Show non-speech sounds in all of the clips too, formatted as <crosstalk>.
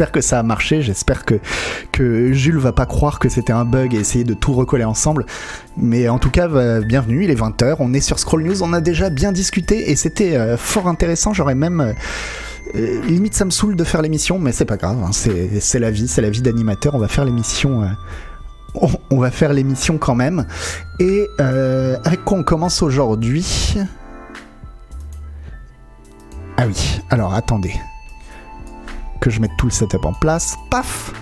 J'espère que ça a marché, j'espère que, que Jules va pas croire que c'était un bug et essayer de tout recoller ensemble. Mais en tout cas, bienvenue, il est 20h, on est sur Scroll News, on a déjà bien discuté et c'était euh, fort intéressant, j'aurais même... Euh, euh, limite ça me saoule de faire l'émission, mais c'est pas grave, hein, c'est la vie, c'est la vie d'animateur, on va faire l'émission... on, va faire l'émission quand même. Et avec quoi on commence aujourd'hui? Ah oui, alors attendez que je mette tout le setup en place. Paf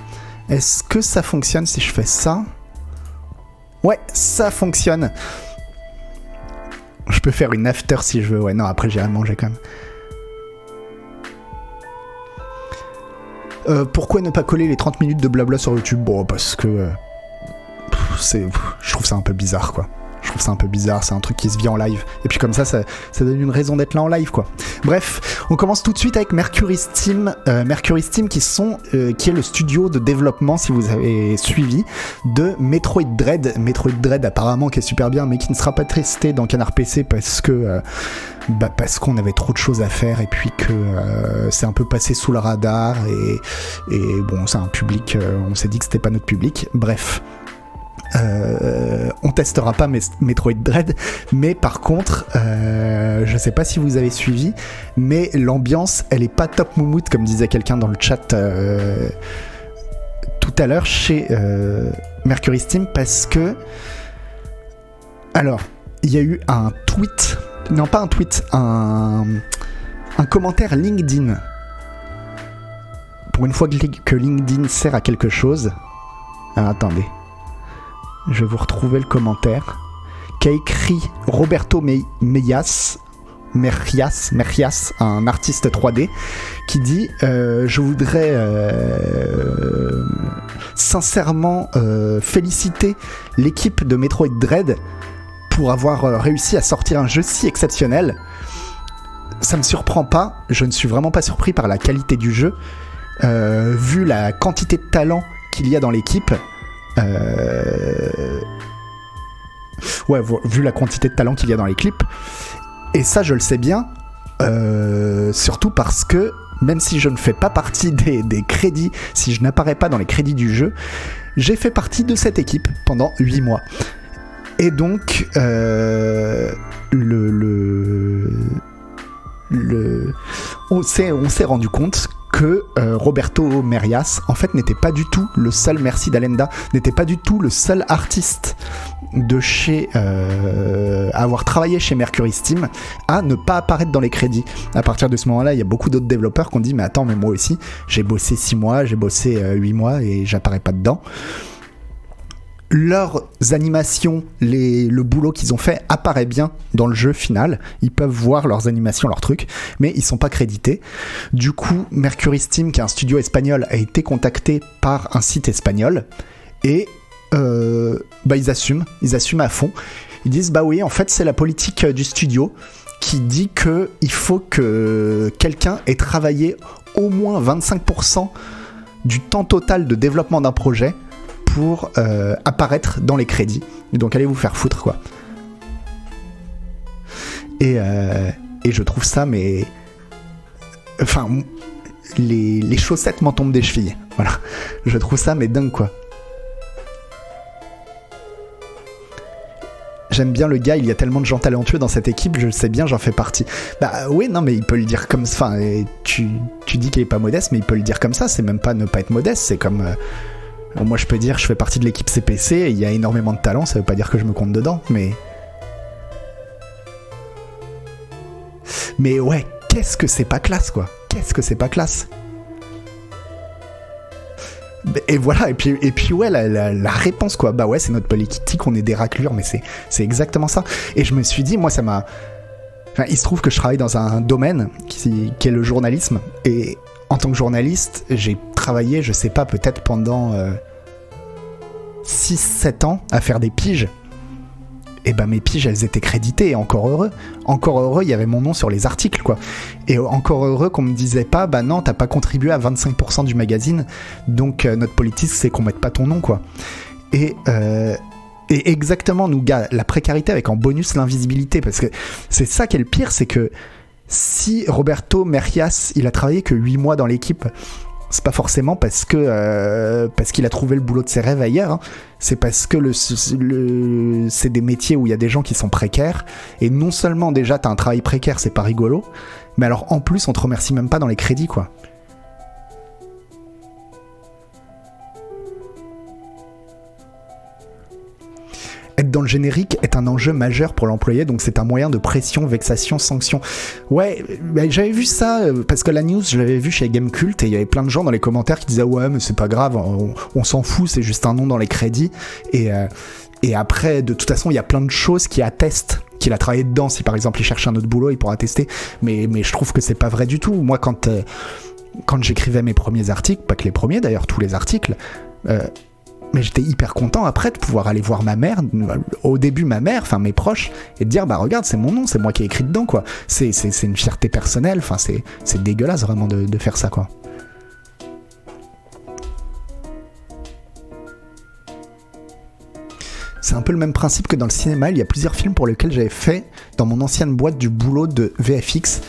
Est-ce que ça fonctionne si je fais ça? Ouais, ça fonctionne. Je peux faire une after si je veux. Ouais, non, après j'irai manger quand même. Euh, pourquoi ne pas coller les 30 minutes de blabla sur YouTube? Bon, parce que... Euh, c'est, je trouve ça un peu bizarre, quoi. Je trouve ça un peu bizarre, c'est un truc qui se vit en live. Et puis comme ça, ça, donne une raison d'être là en live, quoi. Bref, on commence tout de suite avec Mercury Steam. Euh, Mercury Steam qui, sont, euh, qui est le studio de développement, si vous avez suivi, de Metroid Dread. Metroid Dread apparemment qui est super bien, mais qui ne sera pas testé dans Canard PC parce que... Euh, bah parce qu'on avait trop de choses à faire et puis que c'est un peu passé sous le radar et, bon c'est un public on s'est dit que c'était pas notre public bref euh, on testera pas Metroid Dread, mais par contre, euh, je sais pas si vous avez suivi, mais l'ambiance, elle est pas top moumoute comme disait quelqu'un dans le chat euh, tout à l'heure chez Mercury Steam parce que, alors, il y a eu un tweet, non pas un tweet, un, commentaire LinkedIn. Pour une fois que LinkedIn sert à quelque chose. Attendez je vais vous retrouver le commentaire, qu'a écrit Roberto Meyas, Merias, Merias, un artiste 3D, qui dit euh, Je voudrais euh, sincèrement euh, féliciter l'équipe de Metroid Dread pour avoir réussi à sortir un jeu si exceptionnel. Ça me surprend pas, je ne suis vraiment pas surpris par la qualité du jeu, vu la quantité de talent qu'il y a dans l'équipe. Euh, ouais, vu la quantité de talent qu'il y a dans les clips. Et ça, je le sais bien, euh, surtout parce que même si je ne fais pas partie des, crédits, si je n'apparais pas dans les crédits du jeu, j'ai fait partie de cette équipe pendant 8 mois. Et donc, euh, le, le, on s'est rendu compte euh, Roberto Merias, en fait, n'était pas du tout le seul, merci d'Alenda, n'était pas du tout le seul artiste de chez euh, avoir travaillé chez Mercury Steam à ne pas apparaître dans les crédits. À partir de ce moment-là, il y a beaucoup d'autres développeurs qui ont dit mais attends mais moi aussi j'ai bossé 6 mois, j'ai bossé 8 euh, mois et j'apparais pas dedans leurs animations, le boulot qu'ils ont fait apparaît bien dans le jeu final. Ils peuvent voir leurs animations, leurs trucs, mais ils sont pas crédités. Du coup, Mercury Steam, qui est un studio espagnol, a été contacté par un site espagnol et euh, bah, ils assument, ils assument à fond. Ils disent bah oui, en fait c'est la politique du studio qui dit que il faut que quelqu'un ait travaillé au moins 25% du temps total de développement d'un projet pour euh, apparaître dans les crédits. Donc allez vous faire foutre quoi. Et, euh, et je trouve ça, mais. Enfin, les, les chaussettes m'en tombent des chevilles. Voilà. Je trouve ça, mais dingue quoi. j'aime bien le gars, il y a tellement de gens talentueux dans cette équipe, je sais bien, j'en fais partie. Bah oui, non, mais il peut le dire comme ça. Enfin, tu, tu dis qu'il est pas modeste, mais il peut le dire comme ça. C'est même pas ne pas être modeste, c'est comme. Euh, moi, je peux dire, je fais partie de l'équipe CPC, il y a énormément de talent, ça veut pas dire que je me compte dedans, mais. Mais ouais, qu'est-ce que c'est pas classe, quoi Qu'est-ce que c'est pas classe et voilà, et puis, et puis ouais, la, réponse, quoi. Bah ouais, c'est notre politique, on est des raclures, mais c'est, exactement ça. Et je me suis dit, moi, ça m'a. Enfin, il se trouve que je travaille dans un domaine qui, qui est le journalisme. Et en tant que journaliste, j'ai travaillé, je sais pas, peut-être pendant. Euh, 6-7 ans à faire des piges, et ben mes piges elles étaient créditées, et encore heureux. Encore heureux, il y avait mon nom sur les articles, quoi. Et encore heureux qu'on me disait pas, bah non, t'as pas contribué à 25% du magazine, donc euh, notre politique c'est qu'on mette pas ton nom, quoi. Et, euh, et exactement, nous, gars, la précarité avec en bonus l'invisibilité, parce que c'est ça qui est le pire, c'est que si Roberto Merias, il a travaillé que 8 mois dans l'équipe, c'est pas forcément parce que euh, qu'il a trouvé le boulot de ses rêves ailleurs. hein. C'est parce que le- c'est des métiers où il y a des gens qui sont précaires. Et non seulement déjà t'as un travail précaire, c'est pas rigolo, mais alors en plus on te remercie même pas dans les crédits quoi. Être dans le générique est un enjeu majeur pour l'employé, donc c'est un moyen de pression, vexation, sanction. Ouais, j'avais vu ça euh, parce que la news, je l'avais vu chez Gamecult et il y avait plein de gens dans les commentaires qui disaient ouais, mais c'est pas grave, on, s'en fout, c'est juste un nom dans les crédits. Et, euh, et après, de toute façon, il y a plein de choses qui attestent qu'il a travaillé dedans. Si par exemple il cherche un autre boulot, il pourra tester. Mais, mais je trouve que c'est pas vrai du tout. Moi, quand, euh, quand j'écrivais mes premiers articles, pas que les premiers d'ailleurs, tous les articles, mais j'étais hyper content après de pouvoir aller voir ma mère, au début ma mère, enfin mes proches, et de dire bah regarde c'est mon nom, c'est moi qui ai écrit dedans quoi. C'est, une fierté personnelle, enfin c'est, c'est dégueulasse vraiment de, de faire ça quoi. C'est un peu le même principe que dans le cinéma, il y a plusieurs films pour lesquels j'avais fait dans mon ancienne boîte du boulot de VFX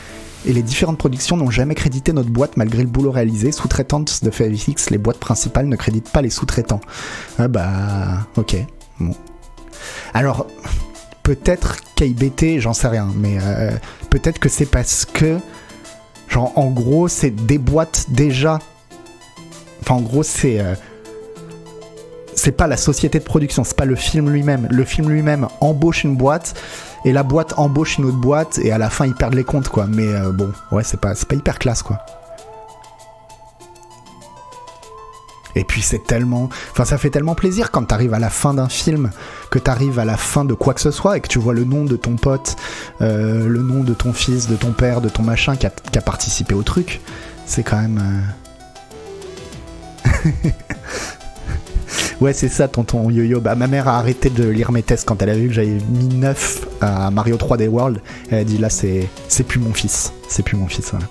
et les différentes productions n'ont jamais crédité notre boîte malgré le boulot réalisé. Sous-traitante de VFX, les boîtes principales ne créditent pas les sous-traitants. Ah bah, ok. Bon. Alors, peut-être KIBT, j'en sais rien, mais euh, peut-être que c'est parce que, genre, en gros, c'est des boîtes déjà. Enfin, en gros, c'est. euh, c'est pas la société de production, c'est pas le film lui-même. Le film lui-même embauche une boîte et la boîte embauche une autre boîte et à la fin ils perdent les comptes quoi. Mais euh, bon, ouais, c'est pas, pas hyper classe quoi. Et puis c'est tellement, enfin ça fait tellement plaisir quand t'arrives à la fin d'un film, que t'arrives à la fin de quoi que ce soit et que tu vois le nom de ton pote, euh, le nom de ton fils, de ton père, de ton machin qui a, qui a participé au truc. C'est quand même. euh, <laughs> Ouais, c'est ça, tonton Yo-Yo. Bah, ma mère a arrêté de lire mes tests quand elle a vu que j'avais mis 9 à Mario 3D World. Elle a dit là, c'est, plus mon fils. C'est plus mon fils, voilà.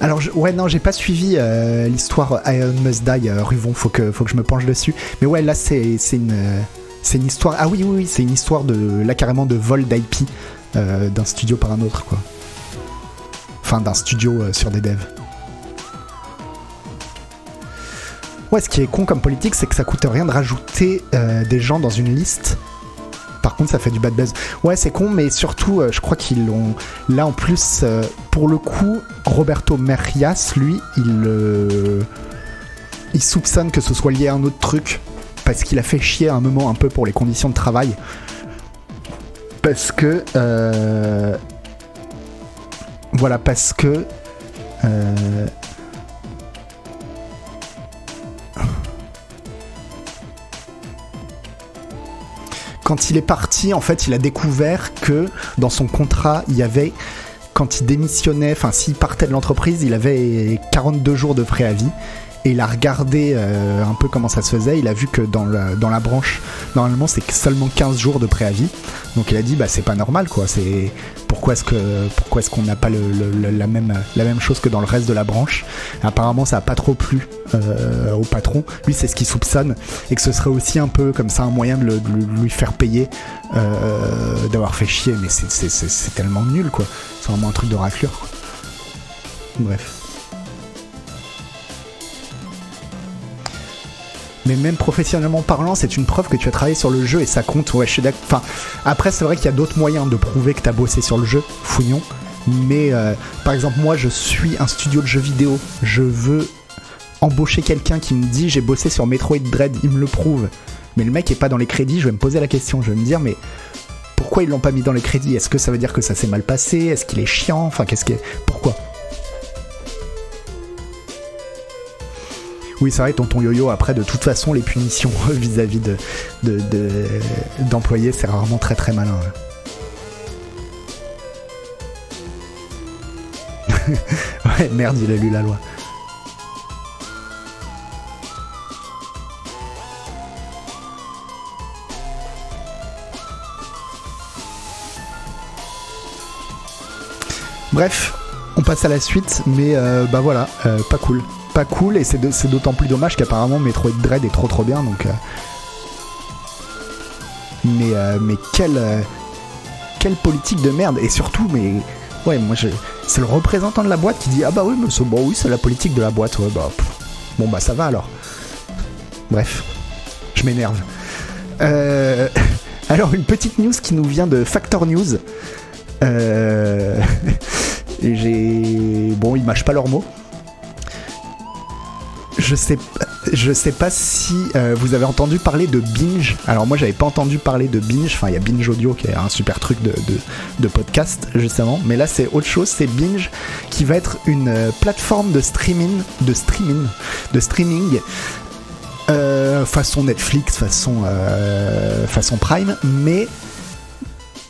Alors, je- ouais, non, j'ai pas suivi euh, l'histoire Iron Must Die, euh, Ruvon, faut que, faut que je me penche dessus. Mais ouais, là, c'est, une. euh, c'est une histoire. Ah oui, oui, oui, c'est une histoire de. Là, carrément, de vol d'IP d'un studio par un autre, quoi. Enfin, d'un studio sur des devs. Ouais, ce qui est con comme politique, c'est que ça coûte rien de rajouter euh, des gens dans une liste? Par contre, ça fait du bad buzz. Ouais, c'est con, mais surtout, euh, je crois qu'ils l'ont. Là, en plus, euh, pour le coup, Roberto Merias, lui, il. Il soupçonne que ce soit lié à un autre truc. Parce qu'il a fait chier un moment un peu pour les conditions de travail. Parce que. Voilà, parce que. Quand il est parti, en fait, il a découvert que dans son contrat, il y avait, quand il démissionnait, enfin, s'il partait de l'entreprise, il avait 42 jours de préavis. Et il a regardé euh, un peu comment ça se faisait. Il a vu que dans la, dans la branche, normalement, c'est seulement 15 jours de préavis. Donc il a dit, bah, c'est pas normal, quoi. C'est pourquoi est-ce qu'on n'a pas le, la même la même chose que dans le reste de la branche? Apparemment, ça a pas trop plu euh, au patron. Lui, c'est ce qu'il soupçonne et que ce serait aussi un peu comme ça un moyen de, lui faire payer euh, d'avoir fait chier. Mais c'est- tellement nul, quoi. C'est vraiment un truc de raclure. Bref. Mais même professionnellement parlant, c'est une preuve que tu as travaillé sur le jeu et ça compte. Ouais, je suis. Enfin, après, c'est vrai qu'il y a d'autres moyens de prouver que tu as bossé sur le jeu, fouillon. Mais euh, par exemple, moi, je suis un studio de jeux vidéo. Je veux embaucher quelqu'un qui me dit j'ai bossé sur Metroid Dread, il me le prouve. Mais le mec est pas dans les crédits, je vais me poser la question. Je vais me dire, mais pourquoi ils l'ont pas mis dans les crédits? Est-ce que ça veut dire que ça s'est mal passé? Est-ce qu'il est chiant? Enfin, qu'est-ce que. Pourquoi? Oui, c'est vrai, tonton yo-yo, après, de toute façon, les punitions <laughs> vis-à-vis de, de, de- d'employés, c'est rarement très très malin. ouais. <laughs> ouais, merde, il a lu la loi. Bref, on passe à la suite, mais euh, bah voilà, euh, pas cool. Pas cool, et c'est d'autant plus dommage qu'apparemment Metroid Dread est trop trop bien, donc. euh, Mais, euh, mais quelle, euh, quelle politique de merde, et surtout, mais Ouais, moi, c'est le représentant de la boîte qui dit Ah bah oui, bon, oui, c'est la politique de la boîte. Ouais, bah, bon, bah, ça va alors. Bref, je m'énerve. Euh, <laughs> alors, une petite news qui nous vient de Factor News. Euh, <laughs> j'ai. Bon, ils mâchent pas leurs mots. Je sais, je sais pas si euh, vous avez entendu parler de Binge. Alors moi j'avais pas entendu parler de Binge. Enfin il y a Binge Audio qui est un super truc de, de, podcast justement. Mais là c'est autre chose. C'est Binge qui va être une euh, plateforme de streaming, de streaming, de streaming. Euh, façon Netflix, façon, façon Prime, mais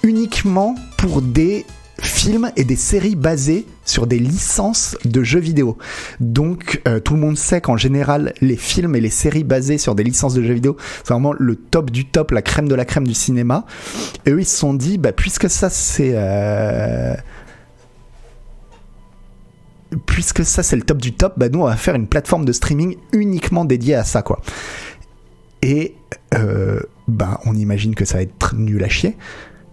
uniquement pour des films et des séries basées sur des licences de jeux vidéo. Donc euh, tout le monde sait qu'en général les films et les séries basées sur des licences de jeux vidéo, c'est vraiment le top du top, la crème de la crème du cinéma. Et eux ils se sont dit, bah puisque ça c'est... Euh, puisque ça c'est le top du top, bah nous on va faire une plateforme de streaming uniquement dédiée à ça quoi. Et euh, bah on imagine que ça va être nul à chier.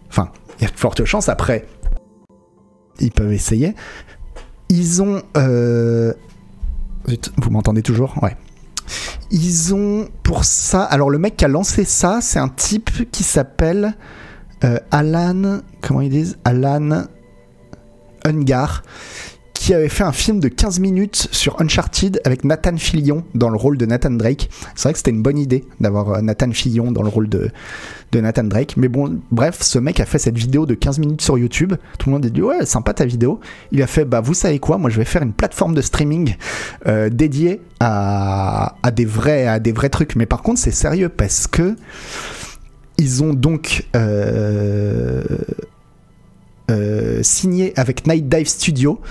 Enfin, il y a de fortes chances après ils peuvent essayer. Ils ont. Euh, vous m'entendez toujours? Ouais. Ils ont pour ça. Alors le mec qui a lancé ça, c'est un type qui s'appelle euh, Alan. Comment ils disent? Alan Ungar qui avait fait un film de 15 minutes sur Uncharted avec Nathan Fillion dans le rôle de Nathan Drake. C'est vrai que c'était une bonne idée d'avoir euh, Nathan Fillion dans le rôle de, de Nathan Drake. Mais bon, bref, ce mec a fait cette vidéo de 15 minutes sur YouTube. Tout le monde a dit ouais, sympa ta vidéo. Il a fait bah vous savez quoi, moi je vais faire une plateforme de streaming euh, dédiée à, à, des vrais à des vrais trucs. Mais par contre c'est sérieux parce que ils ont donc euh, signé avec Night Dive Studio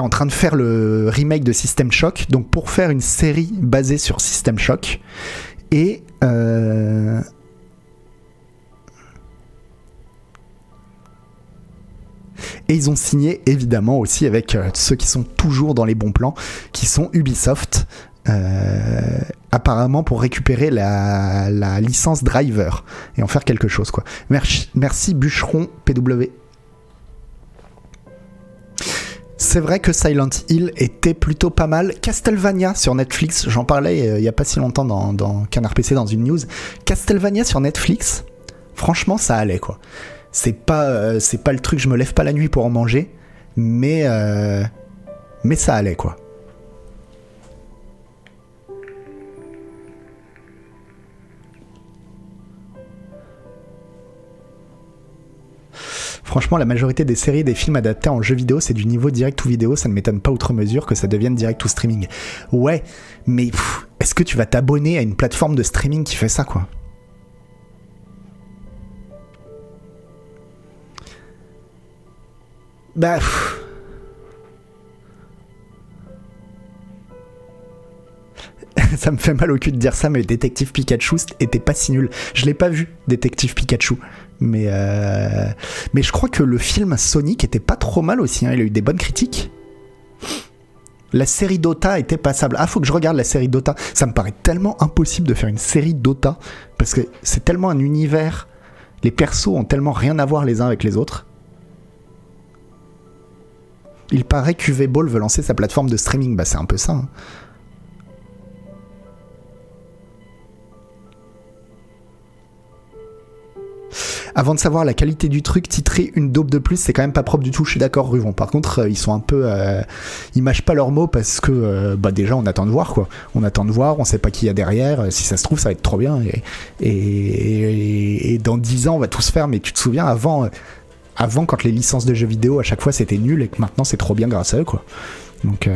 en train de faire le remake de System Shock, donc pour faire une série basée sur System Shock. Et euh, ils ont signé évidemment aussi avec euh, ceux qui sont toujours dans les bons plans, qui sont Ubisoft, euh, apparemment pour récupérer la, la, licence Driver et en faire quelque chose. Quoi. Merci, merci Bûcheron PW. C'est vrai que Silent Hill était plutôt pas mal. Castlevania sur Netflix, j'en parlais euh, il y a pas si longtemps dans, Canard PC dans une news. Castlevania sur Netflix, franchement ça allait quoi c'est pas euh, pas le truc je me lève pas la nuit pour en manger mais euh, mais ça allait quoi Franchement, la majorité des séries et des films adaptés en jeux vidéo, c'est du niveau direct ou vidéo. Ça ne m'étonne pas outre mesure que ça devienne direct ou streaming. Ouais, mais est-ce que tu vas t'abonner à une plateforme de streaming qui fait ça, quoi? Bah. <laughs> ça me fait mal au cul de dire ça, mais Détective Pikachu était pas si nul. Je l'ai pas vu, Détective Pikachu. Mais, euh, mais je crois que le film Sonic était pas trop mal aussi. Hein. Il a eu des bonnes critiques. La série Dota était passable. Ah, faut que je regarde la série Dota. Ça me paraît tellement impossible de faire une série Dota. Parce que c'est tellement un univers. Les persos ont tellement rien à voir les uns avec les autres. Il paraît qu'UV Ball veut lancer sa plateforme de streaming. Bah, c'est un peu ça. Hein. Avant de savoir la qualité du truc, titrer une dope de plus, c'est quand même pas propre du tout. Je suis d'accord, Ruvon. Par contre, euh, ils sont un peu, euh, ils mâchent pas leurs mots parce que, euh, bah déjà, on attend de voir quoi. On attend de voir, on sait pas qui y a derrière. Si ça se trouve, ça va être trop bien. Et, dans 10 ans, on va tous faire. Mais tu te souviens avant, avant quand les licences de jeux vidéo à chaque fois c'était nul et que maintenant c'est trop bien grâce à eux quoi. Donc.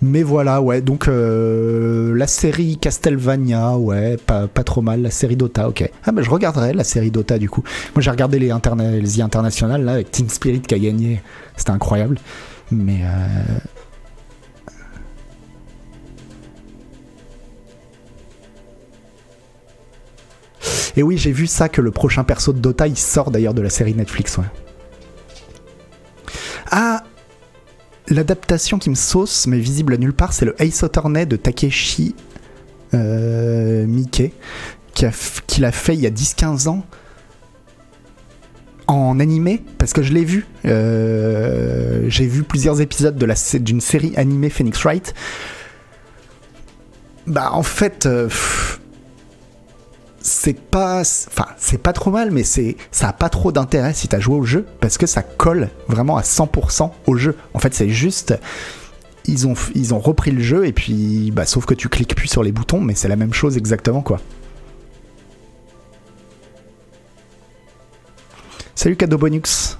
Mais voilà, ouais, donc euh, la série Castlevania, ouais, pas, trop mal, la série Dota, ok. Ah bah je regarderai la série Dota du coup. Moi j'ai regardé les, interna les internationales là avec Team Spirit qui a gagné, c'était incroyable. Mais euh, Et oui, j'ai vu ça que le prochain perso de Dota, il sort d'ailleurs de la série Netflix. Ouais. Ah L'adaptation qui me sauce, mais visible nulle part, c'est le Ace Attorney de Takeshi euh, qu'il a, fait il y a 10-15 ans en animé parce que je l'ai vu. Euh, j'ai vu plusieurs épisodes d'une série animée Phoenix Wright. Bah en fait, euh, c'est pas, enfin c'est pas trop mal, mais c'est ça a pas trop d'intérêt si t'as joué au jeu parce que ça colle vraiment à 100% au jeu. En fait, c'est juste ils ont ils ont repris le jeu et puis bah sauf que tu cliques plus sur les boutons, mais c'est la même chose exactement quoi. Salut Cadeau Bonux.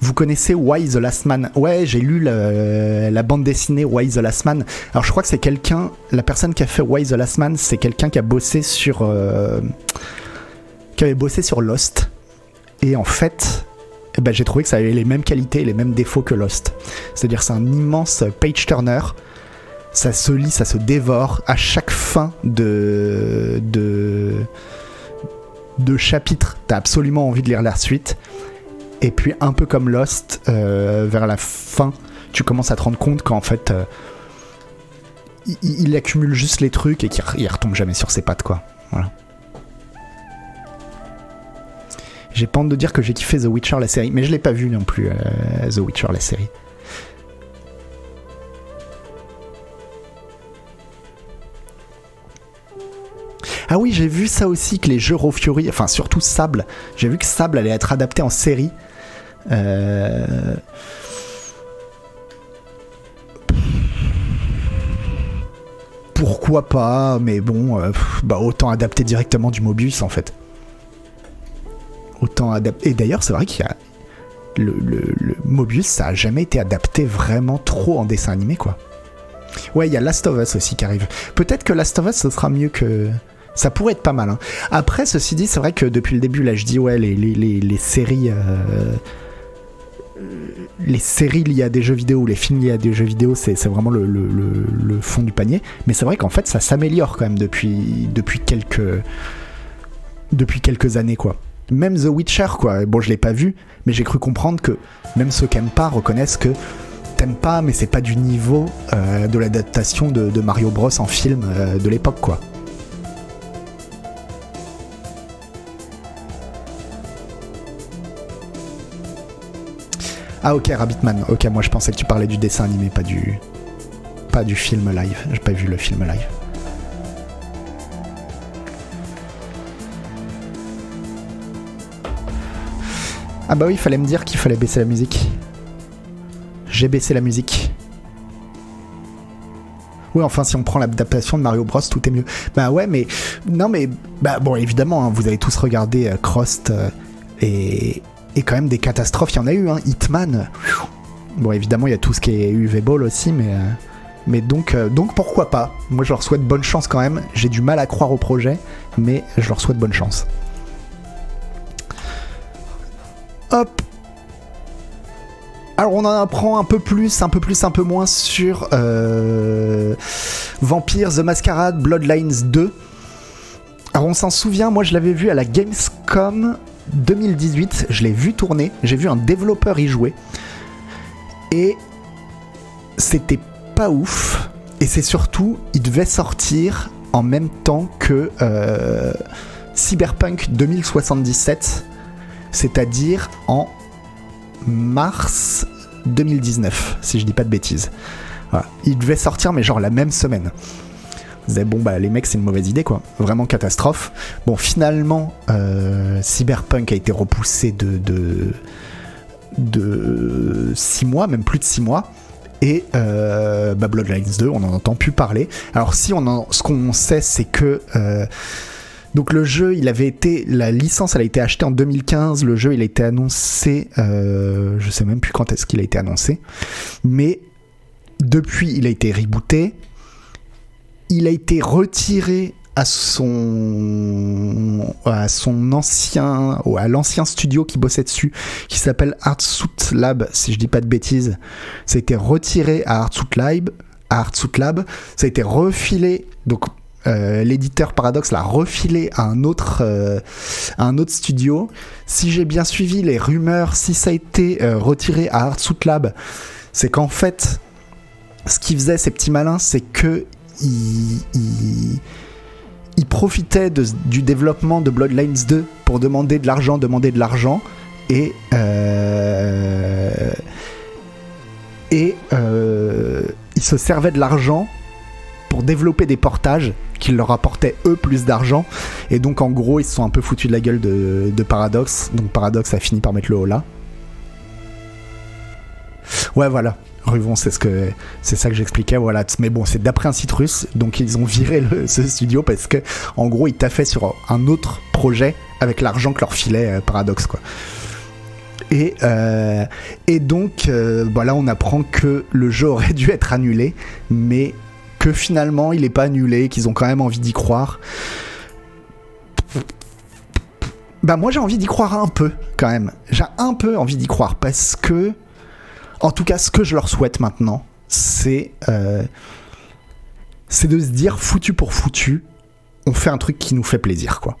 Vous connaissez Why the Last Man? Ouais, j'ai lu la, bande dessinée Why the Last Man. Alors je crois que c'est quelqu'un, la personne qui a fait Why the Last Man, c'est quelqu'un qui a bossé sur, euh, qui avait bossé sur Lost. Et en fait, eh ben, j'ai trouvé que ça avait les mêmes qualités et les mêmes défauts que Lost. C'est-à-dire c'est un immense page turner. Ça se lit, ça se dévore à chaque fin de de de chapitre, t'as absolument envie de lire la suite. Et puis un peu comme Lost, euh, vers la fin, tu commences à te rendre compte qu'en fait, euh, il, accumule juste les trucs et qu'il retombe jamais sur ses pattes, quoi. Voilà. J'ai pas honte de dire que j'ai kiffé The Witcher la série, mais je l'ai pas vu non plus, euh, The Witcher la série. Ah oui, j'ai vu ça aussi, que les jeux Raw Fury, enfin surtout Sable, j'ai vu que Sable allait être adapté en série. Euh, pourquoi pas, mais bon, euh, bah autant adapter directement du Mobius en fait. Autant adapter. Et d'ailleurs, c'est vrai qu'il y a. Le, le, Mobius, ça a jamais été adapté vraiment trop en dessin animé, quoi. Ouais, il y a Last of Us aussi qui arrive. Peut-être que Last of Us, ce sera mieux que, ça pourrait être pas mal. Hein. Après, ceci dit, c'est vrai que depuis le début, là, je dis, ouais, les, les, séries. Euh, les séries liées à des jeux vidéo ou les films liés à des jeux vidéo, c'est vraiment le, fond du panier. Mais c'est vrai qu'en fait, ça s'améliore quand même depuis, depuis, quelques, depuis quelques années, quoi. Même The Witcher, quoi. Bon, je l'ai pas vu, mais j'ai cru comprendre que même ceux qui aiment pas reconnaissent que t'aimes pas, mais c'est pas du niveau euh, de l'adaptation de, Mario Bros en film euh, de l'époque, quoi. Ah ok, Rabbitman. Ok, moi je pensais que tu parlais du dessin animé, pas du, pas du film live. J'ai pas vu le film live. Ah bah oui, il fallait me dire qu'il fallait baisser la musique. J'ai baissé la musique. Oui, enfin, si on prend l'adaptation de Mario Bros, tout est mieux. Bah ouais, mais non, mais bah bon, évidemment, hein, vous avez tous regardé euh, euh, et, et quand même des catastrophes, il y en a eu, hein. Hitman. Bon, évidemment, il y a tout ce qui est UV Ball aussi, mais, euh, mais donc, euh, donc pourquoi pas Moi, je leur souhaite bonne chance quand même. J'ai du mal à croire au projet, mais je leur souhaite bonne chance. Hop alors on en apprend un peu plus, un peu plus, un peu moins sur euh, Vampire The Masquerade Bloodlines 2. Alors on s'en souvient, moi je l'avais vu à la Gamescom 2018, je l'ai vu tourner, j'ai vu un développeur y jouer. Et c'était pas ouf. Et c'est surtout, il devait sortir en même temps que euh, Cyberpunk 2077, c'est-à-dire en mars 2019, si je dis pas de bêtises. Il devait sortir, mais genre la même semaine bon bah les mecs c'est une mauvaise idée quoi, vraiment catastrophe. Bon finalement euh, Cyberpunk a été repoussé de de de 6 mois, même plus de 6 mois. Et euh, bah, Bloodlines 2, on n'en entend plus parler. Alors si on en, ce qu'on sait, c'est que euh, donc le jeu, il avait été, la licence, elle a été achetée en 2015. Le jeu, il a été annoncé, euh, je sais même plus quand est-ce qu'il a été annoncé, mais depuis, il a été rebooté il a été retiré à son à ancien à l'ancien studio qui bossait dessus qui s'appelle Artsuit Lab si je dis pas de bêtises. Ça a été retiré à Artsuit Lab à Lab. Ça a été refilé donc euh, l'éditeur Paradox l'a refilé à un autre euh, un autre studio. Si j'ai bien suivi les rumeurs si ça a été euh, retiré à Artsuit Lab c'est qu'en fait ce qu'ils faisaient ces petits malins c'est que il profitait de- du développement de Bloodlines 2 pour demander de l'argent, demander de l'argent, et euh, euh, il se servait de l'argent pour développer des portages qui leur apportaient eux plus d'argent, et donc en gros ils se sont un peu foutus de la gueule de, de Paradox, donc Paradox a fini par mettre le haut là. Ouais voilà. Ruvon, c'est ce que c'est ça que j'expliquais, voilà. Mais bon, c'est d'après un site russe, donc ils ont viré <laughs> ce studio parce que, en gros, ils taffaient sur un autre projet avec l'argent que leur filait euh, quoi. Et, euh, et donc, euh, voilà, on apprend que le jeu aurait dû être annulé, mais que finalement, il n'est pas annulé, qu'ils ont quand même envie d'y croire. Bah moi, j'ai envie d'y croire un peu, quand même. J'ai un peu envie d'y croire parce que en tout cas, ce que je leur souhaite maintenant, c'est euh, c'est de se dire foutu pour foutu, on fait un truc qui nous fait plaisir, quoi.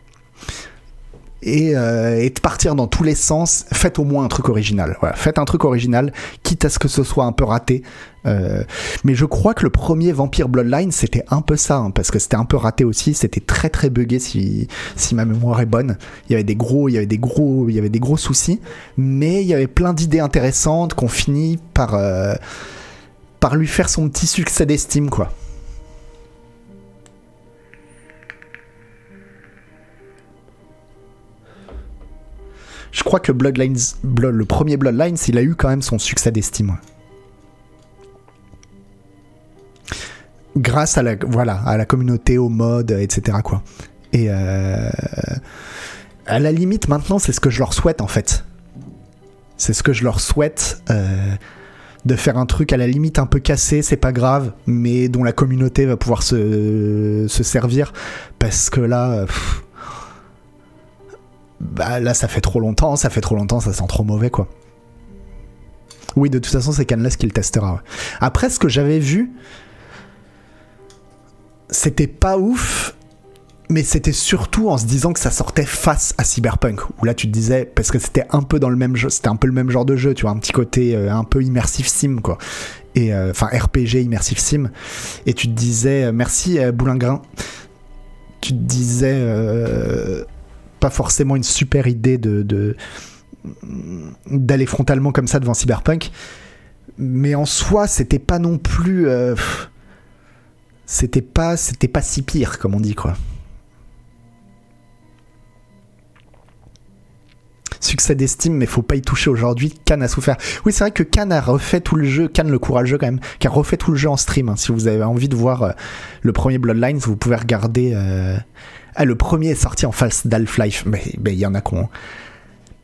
Et, euh, et de partir dans tous les sens, faites au moins un truc original. Faites un truc original, quitte à ce que ce soit un peu raté. Euh, mais je crois que le premier Vampire Bloodline, c'était un peu ça, hein, parce que c'était un peu raté aussi. C'était très très buggé si, si ma mémoire est bonne. Il y avait des gros, il y avait des gros, il y avait des gros soucis, mais il y avait plein d'idées intéressantes qu'on finit par euh, par lui faire son petit succès d'estime, quoi. Je crois que Bloodlines, Blood- le premier Bloodlines, il a eu quand même son succès d'estime. Grâce à la, voilà, à la communauté, au mode, etc. Quoi. Et euh, à la limite, maintenant, c'est ce que je leur souhaite en fait. C'est ce que je leur souhaite. euh, de faire un truc à la limite un peu cassé, c'est pas grave, mais dont la communauté va pouvoir se, se servir. Parce que là. Bah là, ça fait trop longtemps, ça fait trop longtemps, ça sent trop mauvais quoi. Oui, de toute façon, c'est Canlas qui le testera. Après, ce que j'avais vu, c'était pas ouf, mais c'était surtout en se disant que ça sortait face à Cyberpunk. Où là, tu te disais, parce que c'était un peu dans le même jeu, c'était un peu le même genre de jeu, tu vois, un petit côté euh, un peu immersif sim, quoi. Et euh, enfin, RPG immersif sim. Et tu te disais, euh, merci Boulingrin. Tu te disais, pas forcément une super idée de. d'aller frontalement comme ça devant Cyberpunk mais en soi c'était pas non plus euh, c'était pas c'était pas si pire comme on dit quoi succès d'estime mais faut pas y toucher aujourd'hui Cannes a souffert oui c'est vrai que Cannes a refait tout le jeu Cannes le courageux quand même qui a refait tout le jeu en stream hein. si vous avez envie de voir euh, le premier Bloodlines vous pouvez regarder euh, ah, le premier est sorti en face d'Half-Life mais il y en a qu'on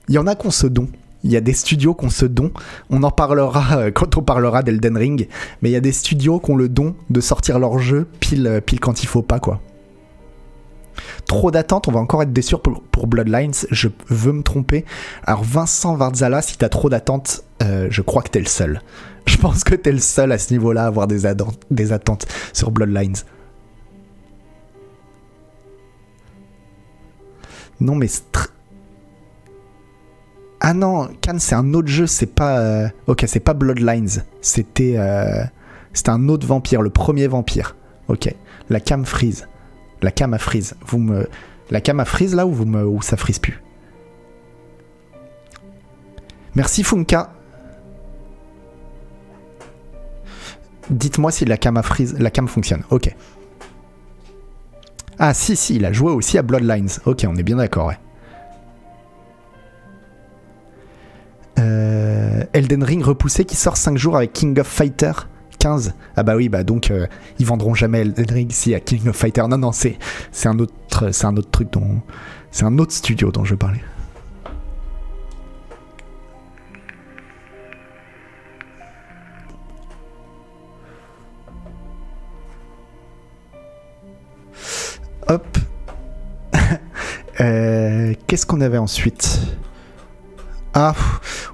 il y en a qu'on se don il y a des studios qu'on se don. On en parlera euh, quand on parlera d'Elden Ring. Mais il y a des studios qui ont le don de sortir leur jeu pile, euh, pile quand il faut pas, quoi. Trop d'attentes, on va encore être déçus pour, Bloodlines. Je veux me tromper. Alors, Vincent Varzala, si t'as trop d'attentes, euh, je crois que t'es le seul. Je pense que t'es le seul à ce niveau-là à avoir des attentes sur Bloodlines. Non, mais ah non, Cannes c'est un autre jeu, c'est pas. euh, Ok, c'est pas Bloodlines. C'était. euh, C'était un autre vampire, le premier vampire. Ok. La cam freeze. La cam a freeze. Vous me. La cam a freeze là ou, vous me... ou ça freeze plus? Merci Funka. Dites-moi si la cam a freeze. La cam fonctionne. Ok. Ah si, si, il a joué aussi à Bloodlines. Ok, on est bien d'accord, ouais. Euh, Elden Ring repoussé qui sort 5 jours avec King of Fighter 15. Ah bah oui, bah donc euh, ils vendront jamais Elden Ring si à King of Fighter. Non non, c'est un autre un autre truc dont c'est un autre studio dont je parlais. Euh, Qu'est-ce qu'on avait ensuite? Ah,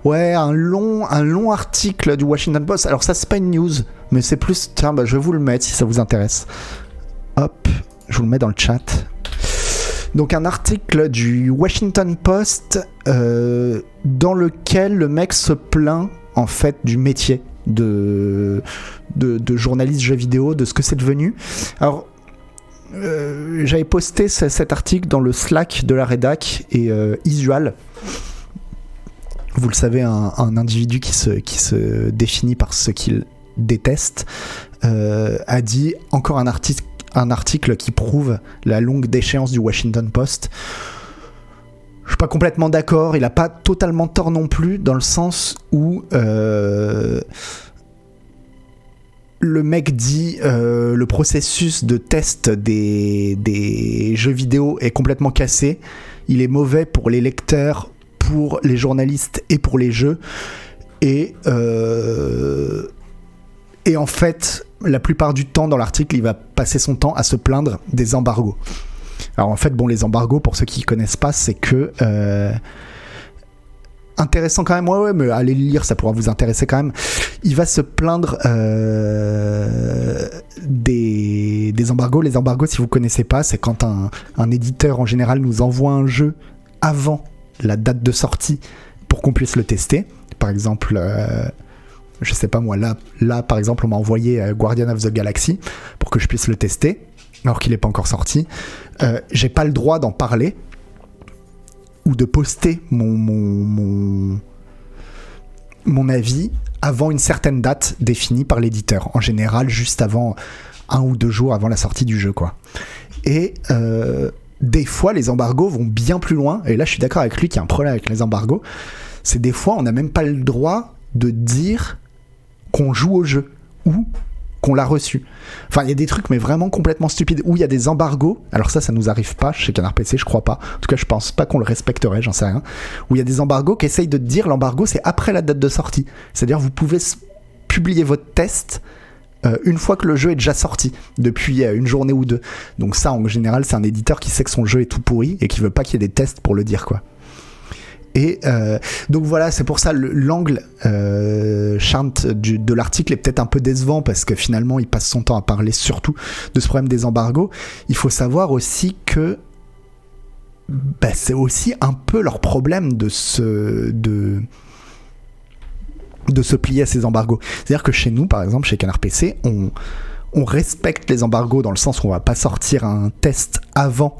ouais, un long, un long article du Washington Post. Alors ça, c'est pas une news, mais c'est plus, bah, je vais vous le mettre si ça vous intéresse. Hop, je vous le mets dans le chat. Donc un article du Washington Post euh, dans lequel le mec se plaint en fait du métier de, de, de journaliste jeux vidéo, de ce que c'est devenu. Alors euh, j'avais posté cet article dans le Slack de la rédac et euh, Isual, vous le savez, un, individu qui se, qui se définit par ce qu'il déteste, euh, a dit encore un article, un article qui prouve la longue déchéance du Washington Post. Je suis pas complètement d'accord, il a pas totalement tort non plus, dans le sens où le mec dit euh, le processus de test des, jeux vidéo est complètement cassé. Il est mauvais pour les lecteurs, pour les journalistes et pour les jeux. Et, euh, et en fait, la plupart du temps dans l'article, il va passer son temps à se plaindre des embargos. Alors en fait, bon, les embargos, pour ceux qui ne connaissent pas, c'est que euh, intéressant quand même. Ouais, ouais, mais allez le lire, ça pourra vous intéresser quand même. Il va se plaindre euh, des, embargos. Les embargos, si vous connaissez pas, c'est quand un, éditeur en général nous envoie un jeu avant la date de sortie pour qu'on puisse le tester. Par exemple, euh, je sais pas moi, là, là par exemple, on m'a envoyé euh, Guardian of the Galaxy pour que je puisse le tester alors qu'il n'est pas encore sorti. J'ai pas le droit d'en parler ou de poster mon, avis avant une certaine date définie par l'éditeur. En général, juste avant un ou deux jours avant la sortie du jeu, quoi. Et euh, des fois, les embargos vont bien plus loin. Et là, je suis d'accord avec lui qu'il y a un problème avec les embargos. C'est des fois, on n'a même pas le droit de dire qu'on joue au jeu ou qu'on l'a reçu. Enfin, il y a des trucs, mais vraiment complètement stupides, où il y a des embargos. Alors ça, ça nous arrive pas chez Canard PC, je crois pas. En tout cas, je pense pas qu'on le respecterait, j'en sais rien. Où il y a des embargos qui essayent de dire l'embargo, c'est après la date de sortie. C'est-à-dire, vous pouvez publier votre test euh, une fois que le jeu est déjà sorti, depuis euh, une journée ou deux. Donc ça, en général, c'est un éditeur qui sait que son jeu est tout pourri et qui veut pas qu'il y ait des tests pour le dire, quoi. Et euh, donc voilà, c'est pour ça l'angle euh, de l'article est peut-être un peu décevant parce que finalement il passe son temps à parler surtout de ce problème des embargos. Il faut savoir aussi que bah, c'est aussi un peu leur problème de se de de se plier à ces embargos. C'est-à-dire que chez nous, par exemple, chez Canard PC, on, on respecte les embargos dans le sens où on va pas sortir un test avant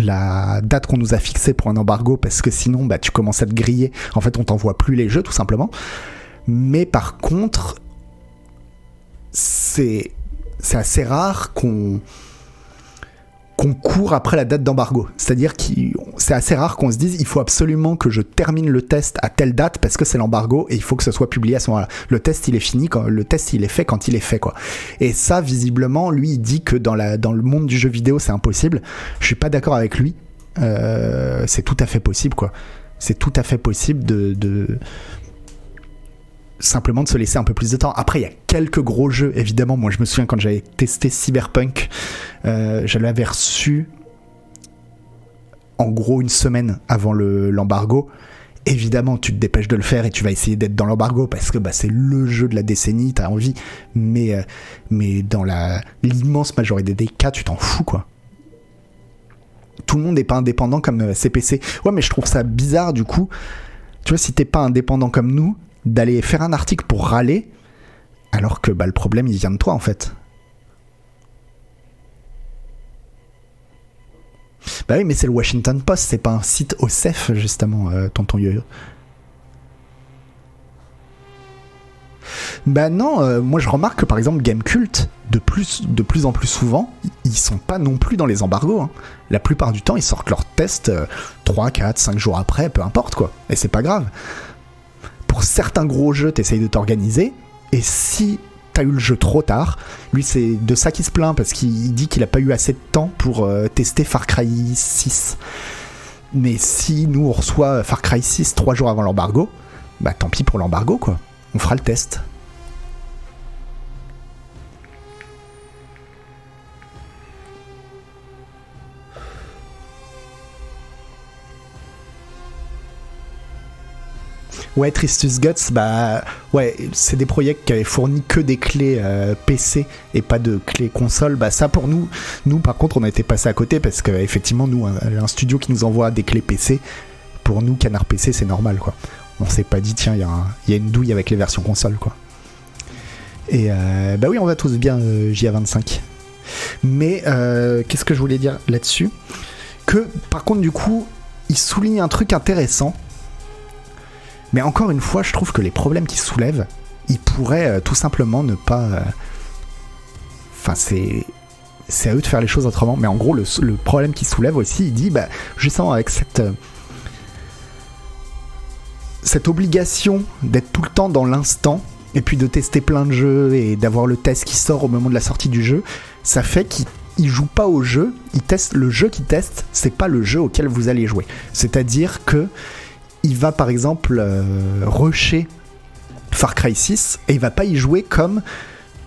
la date qu'on nous a fixée pour un embargo parce que sinon bah, tu commences à te griller. En fait, on t'envoie plus les jeux tout simplement. Mais par contre, c'est assez rare qu'on qu'on court après la date d'embargo. C'est-à-dire que c'est assez rare qu'on se dise il faut absolument que je termine le test à telle date parce que c'est l'embargo et il faut que ce soit publié à ce moment-là. Le test il est fini quand le test il est fait quand il est fait quoi. Et ça visiblement lui il dit que dans la dans le monde du jeu vidéo c'est impossible. Je suis pas d'accord avec lui. Euh, c'est tout à fait possible quoi. C'est tout à fait possible de, de simplement de se laisser un peu plus de temps. Après, il y a quelques gros jeux, évidemment. Moi, je me souviens quand j'avais testé Cyberpunk, euh, je l'avais reçu en gros une semaine avant l'embargo. évidemment, tu te dépêches de le faire et tu vas essayer d'être dans l'embargo parce que bah, c'est le jeu de la décennie, t'as envie. Mais, euh, mais dans l'immense majorité des cas, tu t'en fous, quoi. Tout le monde n'est pas indépendant comme CPC. Euh, ouais, mais je trouve ça bizarre, du coup. Tu vois, si t'es pas indépendant comme nous, d'aller faire un article pour râler, alors que bah, le problème il vient de toi en fait. Bah oui, mais c'est le Washington Post, c'est pas un site OSEF justement, euh, tonton Yo. Bah non, euh, moi je remarque que par exemple Gamecult, de plus, de plus en plus souvent, ils sont pas non plus dans les embargos. Hein. La plupart du temps, ils sortent leurs tests 3, 4, 5 jours après, peu importe quoi. Et c'est pas grave pour certains gros jeux, t'essayes de t'organiser, et si t'as eu le jeu trop tard, lui c'est de ça qu'il se plaint, parce qu'il dit qu'il a pas eu assez de temps pour euh, tester Far Cry 6. Mais si nous on reçoit Far Cry 6 trois jours avant l'embargo, bah tant pis pour l'embargo quoi, on fera le test. Ouais, Tristus Guts, bah ouais, c'est des projets qui avaient fourni que des clés euh, PC et pas de clés console. Bah ça pour nous, nous par contre on a été passé à côté parce qu'effectivement nous un, studio qui nous envoie des clés PC, pour nous Canard PC c'est normal quoi. On s'est pas dit tiens il y, a une douille avec les versions console quoi. Et euh, bah oui on va tous bien euh, JA25. Mais euh, qu'est-ce que je voulais dire là-dessus? Que par contre, du coup, il souligne un truc intéressant. Mais encore une fois, je trouve que les problèmes qu'il soulève, il pourrait euh, tout simplement ne pas. euh, Enfin, c'est. C'est à eux de faire les choses autrement. Mais en gros, le, le problème qu'il soulève aussi, il dit, bah, justement, avec cette. euh, cette obligation d'être tout le temps dans l'instant, et puis de tester plein de jeux et d'avoir le test qui sort au moment de la sortie du jeu, ça fait qu'il il joue pas au jeu, il teste le jeu qu'il teste, c'est pas le jeu auquel vous allez jouer. C'est-à-dire que il va par exemple euh, rusher Far Cry 6 et il va pas y jouer comme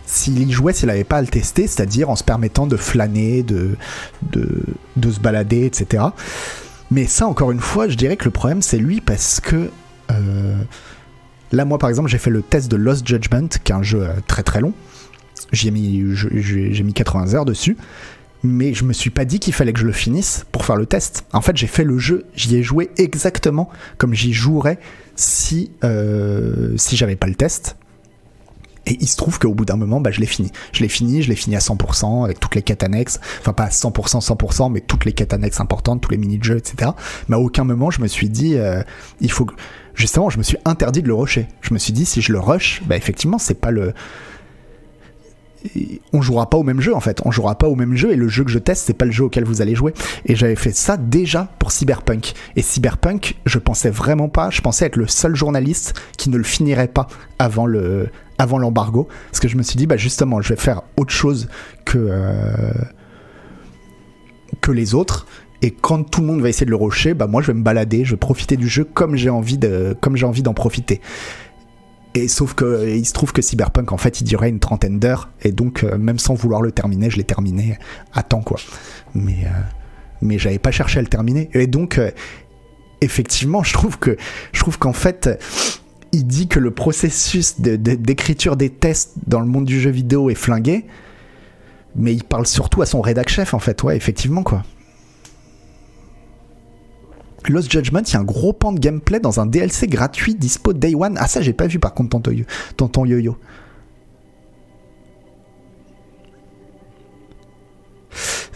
s'il y jouait s'il n'avait pas à le tester, c'est-à-dire en se permettant de flâner, de, de, se balader, etc. Mais ça, encore une fois, je dirais que le problème, c'est lui parce que euh, là, moi, par exemple, j'ai fait le test de Lost Judgment, qui est un jeu euh, très très long. J'y ai mis, j'ai j'ai mis 80 heures dessus. Mais je me suis pas dit qu'il fallait que je le finisse pour faire le test. En fait, j'ai fait le jeu, j'y ai joué exactement comme j'y jouerais si, euh, si j'avais pas le test. Et il se trouve qu'au bout d'un moment, bah, je l'ai fini. Je l'ai fini, je l'ai fini à 100% avec toutes les quêtes annexes. Enfin, pas à 100%, 100%, mais toutes les quêtes annexes importantes, tous les mini-jeux, etc. Mais à aucun moment, je me suis dit, euh, il faut. Justement, je me suis interdit de le rusher. Je me suis dit, si je le rush, bah, effectivement, c'est pas le. On jouera pas au même jeu en fait, on jouera pas au même jeu et le jeu que je teste c'est pas le jeu auquel vous allez jouer. Et j'avais fait ça déjà pour Cyberpunk. Et Cyberpunk, je pensais vraiment pas, je pensais être le seul journaliste qui ne le finirait pas avant le avant l'embargo parce que je me suis dit bah justement je vais faire autre chose que euh, que les autres et quand tout le monde va essayer de le rocher bah moi je vais me balader je vais profiter du jeu comme j'ai envie de comme j'ai envie d'en profiter et sauf que il se trouve que Cyberpunk en fait il durait une trentaine d'heures. Et donc euh, même sans vouloir le terminer je l'ai terminé à temps quoi. Mais euh, mais j'avais pas cherché à le terminer. Et donc euh, effectivement je trouve que je trouve qu'en fait il dit que le processus d'écriture des tests dans le monde du jeu vidéo est flingué, mais il parle surtout à son rédac chef en fait, ouais, effectivement quoi. Lost Judgment, il y a un gros pan de gameplay dans un DLC gratuit dispo Day One. Ah ça j'ai pas vu par contre tonton Yo- tonton Yo-Yo.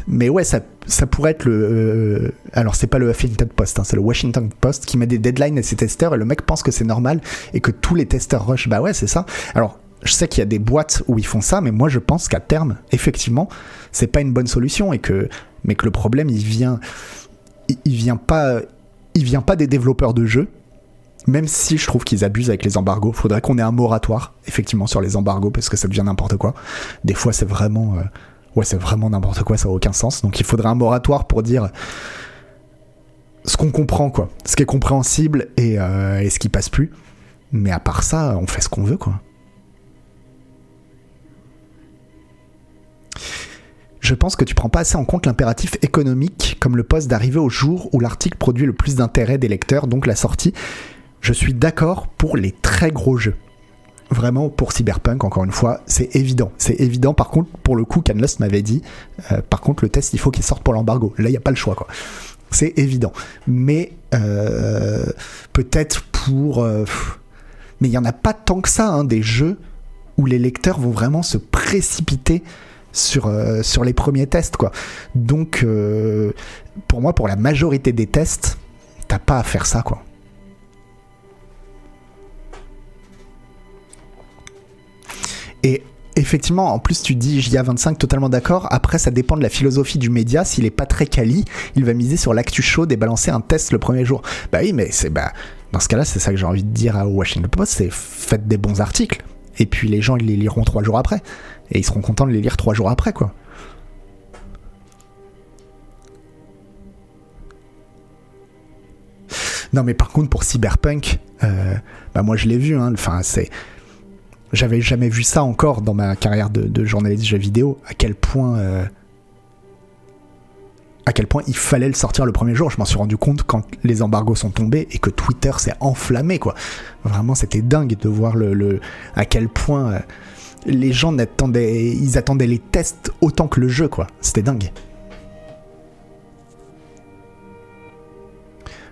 Mais ouais, ça, ça pourrait être le. euh, alors, c'est pas le Huffington Post, hein, c'est le Washington Post qui met des deadlines à ses testeurs et le mec pense que c'est normal et que tous les testeurs rush. Bah ouais, c'est ça. Alors, je sais qu'il y a des boîtes où ils font ça, mais moi je pense qu'à terme, effectivement, c'est pas une bonne solution et que. Mais que le problème, il vient. Il vient pas. Il vient pas des développeurs de jeux. Même si je trouve qu'ils abusent avec les embargos, faudrait qu'on ait un moratoire, effectivement, sur les embargos, parce que ça devient n'importe quoi. Des fois, c'est vraiment. euh, Ouais, c'est vraiment n'importe quoi, ça n'a aucun sens. Donc il faudrait un moratoire pour dire ce qu'on comprend, quoi. Ce qui est compréhensible et, euh, et ce qui passe plus. Mais à part ça, on fait ce qu'on veut, quoi. Je pense que tu prends pas assez en compte l'impératif économique comme le poste d'arriver au jour où l'article produit le plus d'intérêt des lecteurs, donc la sortie. Je suis d'accord pour les très gros jeux vraiment pour Cyberpunk, encore une fois, c'est évident. C'est évident. Par contre, pour le coup, Canlust m'avait dit, euh, par contre, le test, il faut qu'il sorte pour l'embargo. Là, il n'y a pas le choix, quoi. C'est évident. Mais euh, peut-être pour... euh, mais il n'y en a pas tant que ça, hein, des jeux où les lecteurs vont vraiment se précipiter sur, euh, sur les premiers tests, quoi. Donc, euh, pour moi, pour la majorité des tests, t'as pas à faire ça, quoi. Et effectivement, en plus, tu dis JA25, totalement d'accord. Après, ça dépend de la philosophie du média. S'il est pas très quali, il va miser sur l'actu chaude et balancer un test le premier jour. Bah oui, mais c'est bah, dans ce cas-là, c'est ça que j'ai envie de dire à Washington Post c'est faites des bons articles. Et puis les gens, ils les liront trois jours après. Et ils seront contents de les lire trois jours après, quoi. Non, mais par contre, pour Cyberpunk, euh, bah moi je l'ai vu, hein, c'est. J'avais jamais vu ça encore dans ma carrière de, de journaliste jeux vidéo, à quel point. euh, à quel point il fallait le sortir le premier jour. Je m'en suis rendu compte quand les embargos sont tombés et que Twitter s'est enflammé, quoi. Vraiment, c'était dingue de voir le, le- à quel point euh, les gens attendaient, ils attendaient les tests autant que le jeu, quoi. C'était dingue.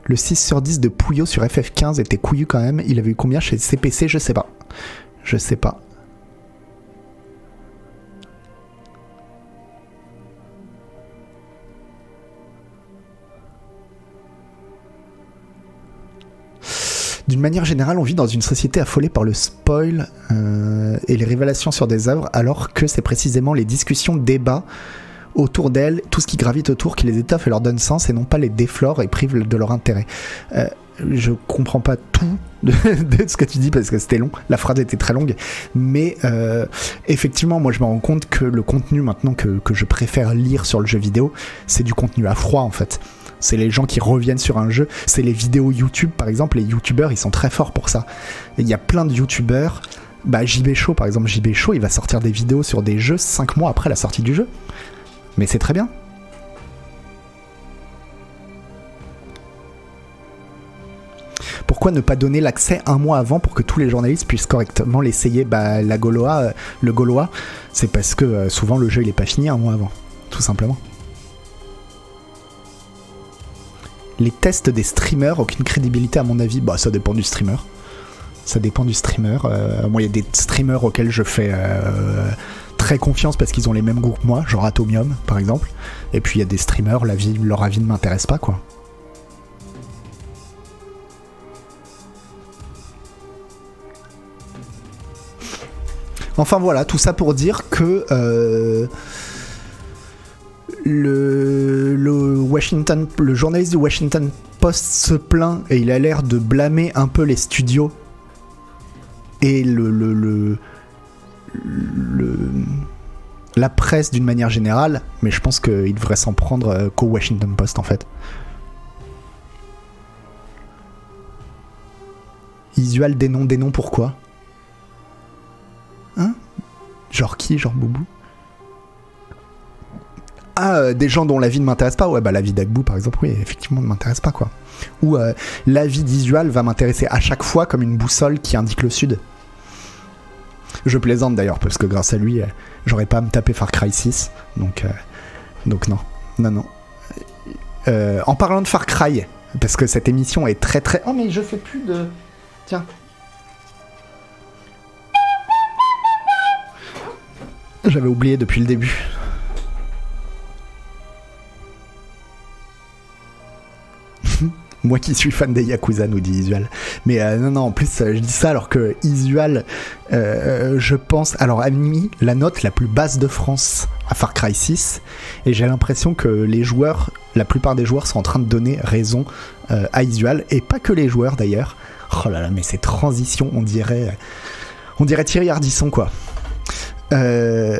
Le 6 sur 10 de Pouillot sur FF15 était couillu quand même. Il avait eu combien chez CPC Je sais pas. Je sais pas. D'une manière générale, on vit dans une société affolée par le spoil euh, et les révélations sur des œuvres, alors que c'est précisément les discussions, débats autour d'elles, tout ce qui gravite autour, qui les étoffe et leur donne sens, et non pas les déflore et prive de leur intérêt. Euh, je comprends pas tout <laughs> de, ce que tu dis parce que c'était long, la phrase était très longue, mais euh, effectivement, moi je me rends compte que le contenu maintenant que, que je préfère lire sur le jeu vidéo, c'est du contenu à froid en fait c'est les gens qui reviennent sur un jeu, c'est les vidéos YouTube par exemple, les YouTubeurs ils sont très forts pour ça. Il y a plein de YouTubeurs, bah JB Show par exemple, JB Show il va sortir des vidéos sur des jeux 5 mois après la sortie du jeu. Mais c'est très bien. Pourquoi ne pas donner l'accès un mois avant pour que tous les journalistes puissent correctement l'essayer? Bah la euh, le Gaulois, c'est parce que euh, souvent le jeu il est pas fini un mois avant, tout simplement. Les tests des streamers, aucune crédibilité à mon avis. Bah, ça dépend du streamer. Ça dépend du streamer. Euh, moi, il y a des streamers auxquels je fais euh, très confiance parce qu'ils ont les mêmes goûts que moi, genre Atomium par exemple. Et puis il y a des streamers, leur avis ne m'intéresse pas quoi. Enfin voilà, tout ça pour dire que euh, le, Washington, le journaliste du Washington Post se plaint et il a l'air de blâmer un peu les studios. Et le, le, la presse d'une manière générale, mais je pense qu'il devrait s'en prendre euh, qu'au Washington Post en fait. Isual des noms, des noms, pourquoi? Hein? Genre qui? Genre Boubou? Ah, euh, des gens dont la vie ne m'intéresse pas, ouais, bah la vie d'Agbou par exemple, oui, effectivement, ne m'intéresse pas quoi. Ou euh, la vie d'Isual va m'intéresser à chaque fois comme une boussole qui indique le sud. Je plaisante d'ailleurs, parce que grâce à lui, euh, j'aurais pas à me taper Far Cry 6, donc, donc non, non, non. en parlant de Far Cry, parce que cette émission est très très. Oh, mais je fais plus de. Tiens. J'avais oublié depuis le début. Moi qui suis fan des Yakuza, nous dit Isual. Mais euh, non, non, en plus, euh, je dis ça alors que Isual, euh, je pense, alors a mis la note la plus basse de France à Far Cry 6. Et j'ai l'impression que les joueurs, la plupart des joueurs sont en train de donner raison à Isual. Et pas que les joueurs d'ailleurs. Oh là là, mais ces transitions, on dirait. On dirait Thierry Ardisson, quoi. Euh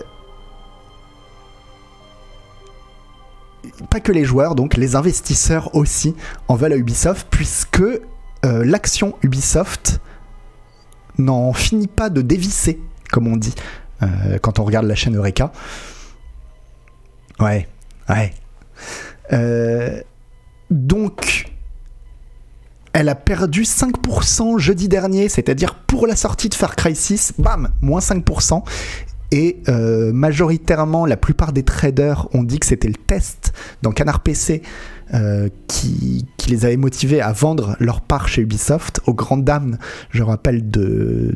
pas que les joueurs, donc les investisseurs aussi en veulent à Ubisoft, puisque euh, l'action Ubisoft n'en finit pas de dévisser, comme on dit, euh, quand on regarde la chaîne Eureka. Ouais, ouais. Euh, donc, elle a perdu 5% jeudi dernier, c'est-à-dire pour la sortie de Far Cry 6, bam, moins 5%. Et euh, majoritairement, la plupart des traders ont dit que c'était le test dans Canard PC euh, qui, les avait motivés à vendre leur part chez Ubisoft aux grandes dames, je rappelle, de,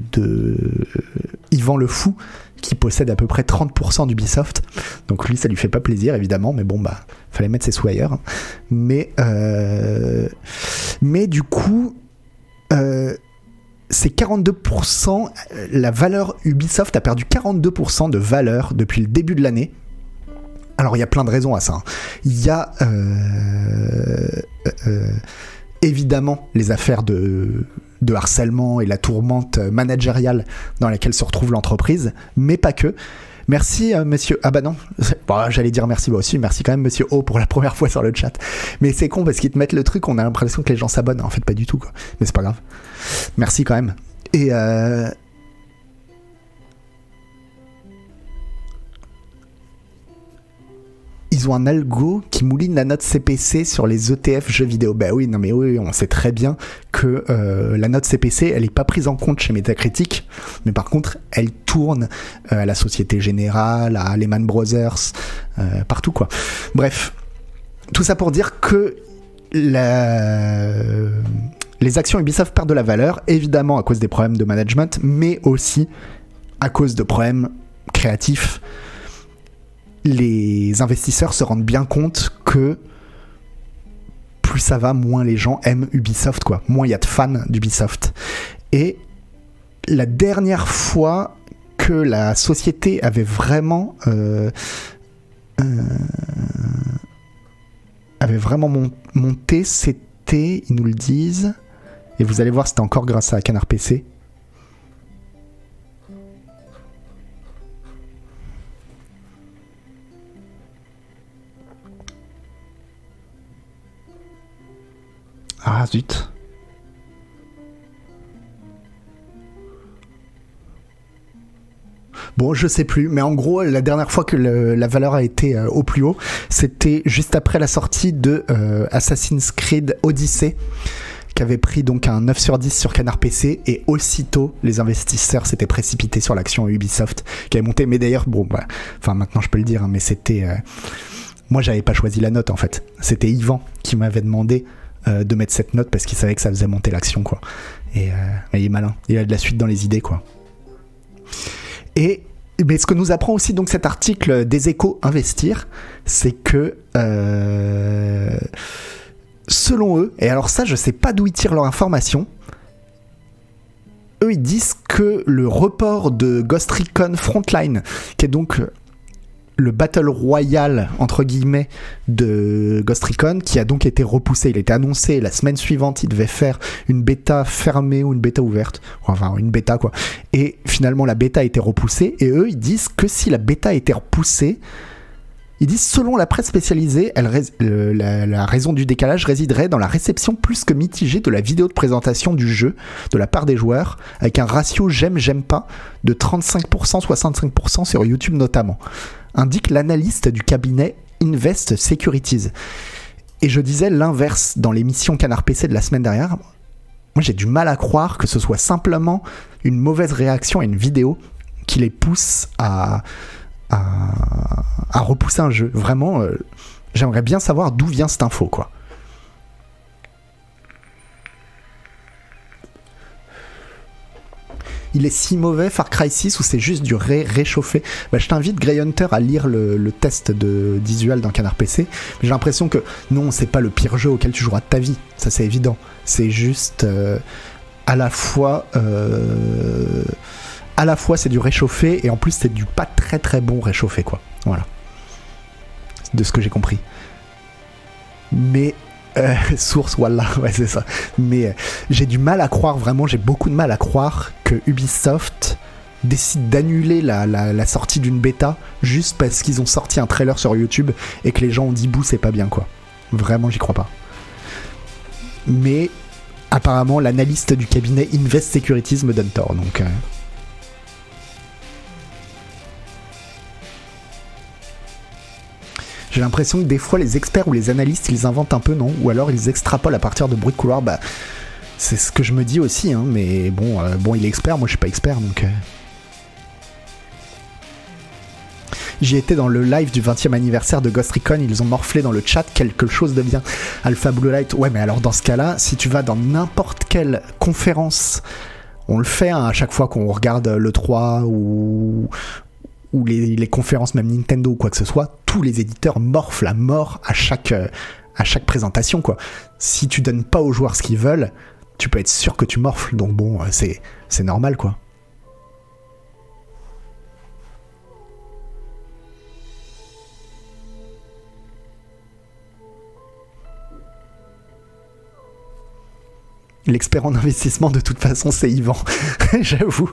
Yvan le Fou, qui possède à peu près 30% d'Ubisoft. Donc lui, ça lui fait pas plaisir, évidemment, mais bon, bah, fallait mettre ses sous ailleurs. Hein. Mais, euh, mais du coup, c'est 42%, la valeur Ubisoft a perdu 42% de valeur depuis le début de l'année. Alors il y a plein de raisons à ça. Hein. Il y a euh, euh, évidemment les affaires de, harcèlement et la tourmente managériale dans laquelle se retrouve l'entreprise, mais pas que. Merci, euh, monsieur. Ah bah non, j'allais dire merci moi aussi. Merci quand même, monsieur O, pour la première fois sur le chat. Mais c'est con parce qu'ils te mettent le truc, on a l'impression que les gens s'abonnent. En fait, pas du tout, quoi. Mais c'est pas grave. Merci quand même. Et euh, ils ont un algo qui mouline la note CPC sur les ETF jeux vidéo. Ben oui, non mais oui, on sait très bien que euh, la note CPC, elle n'est pas prise en compte chez Metacritic, mais par contre, elle tourne euh, à la Société Générale, à Lehman Brothers, euh, partout quoi. Bref, tout ça pour dire que la... les actions Ubisoft perdent de la valeur, évidemment à cause des problèmes de management, mais aussi à cause de problèmes créatifs les investisseurs se rendent bien compte que plus ça va, moins les gens aiment Ubisoft, quoi. Moins il y a de fans d'Ubisoft. Et la dernière fois que la société avait vraiment euh, euh, avait vraiment monté, c'était, ils nous le disent, et vous allez voir, c'était encore grâce à Canard PC. Ah zut. Bon, je sais plus, mais en gros, la dernière fois que la valeur a été euh, au plus haut, c'était juste après la sortie de euh, Assassin's Creed Odyssey avait pris donc un 9 sur 10 sur Canard PC et aussitôt les investisseurs s'étaient précipités sur l'action Ubisoft qui avait monté. Mais d'ailleurs bon bah enfin maintenant je peux le dire hein, mais c'était euh, moi j'avais pas choisi la note en fait. C'était Yvan qui m'avait demandé de mettre cette note parce qu'il savait que ça faisait monter l'action quoi. Et il est malin. Il a de la suite dans les idées quoi. Et mais ce que nous apprend aussi donc cet article des échos investir, c'est que euh, selon eux, et alors ça je sais pas d'où ils tirent leur information, eux ils disent que le report de Ghost Recon Frontline, qui est donc le Battle Royale, entre guillemets, de Ghost Recon, qui a donc été repoussé. Il était annoncé la semaine suivante, il devait faire une bêta fermée ou une bêta ouverte. Enfin, une bêta, quoi. Et finalement, la bêta a été repoussée. Et eux, ils disent que si la bêta a été repoussée, ils disent, selon la presse spécialisée, la, la, raison du décalage résiderait dans la réception plus que mitigée de la vidéo de présentation du jeu de la part des joueurs, avec un ratio j'aime, j'aime pas de 35%, 65% sur YouTube notamment indique l'analyste du cabinet Invest Securities. Et je disais l'inverse dans l'émission Canard PC de la semaine dernière. Moi, j'ai du mal à croire que ce soit simplement une mauvaise réaction à une vidéo qui les pousse à, à, repousser un jeu. Vraiment, euh, j'aimerais bien savoir d'où vient cette info, quoi. il est si mauvais Far Cry 6 ou c'est juste du ré réchauffé? Bah, Je t'invite Grey Hunter à lire le, test de visual dans Canard PC. J'ai l'impression que non, c'est pas le pire jeu auquel tu joueras de ta vie, ça c'est évident. C'est juste euh, à la fois euh, à la fois c'est du réchauffé et en plus c'est du pas très très bon réchauffé quoi. Voilà. De ce que j'ai compris. Mais euh, <laughs> source, voilà, <laughs> ouais, c'est ça. Mais euh, j'ai du mal à croire, vraiment, j'ai beaucoup de mal à croire que Ubisoft décide d'annuler la, sortie d'une bêta juste parce qu'ils ont sorti un trailer sur YouTube et que les gens ont dit bouh, c'est pas bien, quoi. Vraiment, j'y crois pas. Mais apparemment, l'analyste du cabinet Invest Securities me donne tort, donc. Euh, J'ai l'impression que des fois, les experts ou les analystes, ils inventent un peu, non? Ou alors ils extrapolent à partir de bruits de couloir. Bah, c'est ce que je me dis aussi, hein, mais bon, euh, bon, il est expert, moi je suis pas expert, donc. Euh. J'y étais dans le live du 20e anniversaire de Ghost Recon, ils ont morflé dans le chat quelque chose de bien. Alpha Blue Light, ouais, mais alors dans ce cas-là, si tu vas dans n'importe quelle conférence, on le fait hein, à chaque fois qu'on regarde le 3 ou, ou les, conférences, même Nintendo ou quoi que ce soit, tous les éditeurs morflent la mort à chaque, euh, à chaque présentation. Quoi. Si tu donnes pas aux joueurs ce qu'ils veulent, tu peux être sûr que tu morfles. Donc bon, euh, c'est, c'est normal quoi. L'expert en investissement, de toute façon, c'est Yvan. <laughs> J'avoue.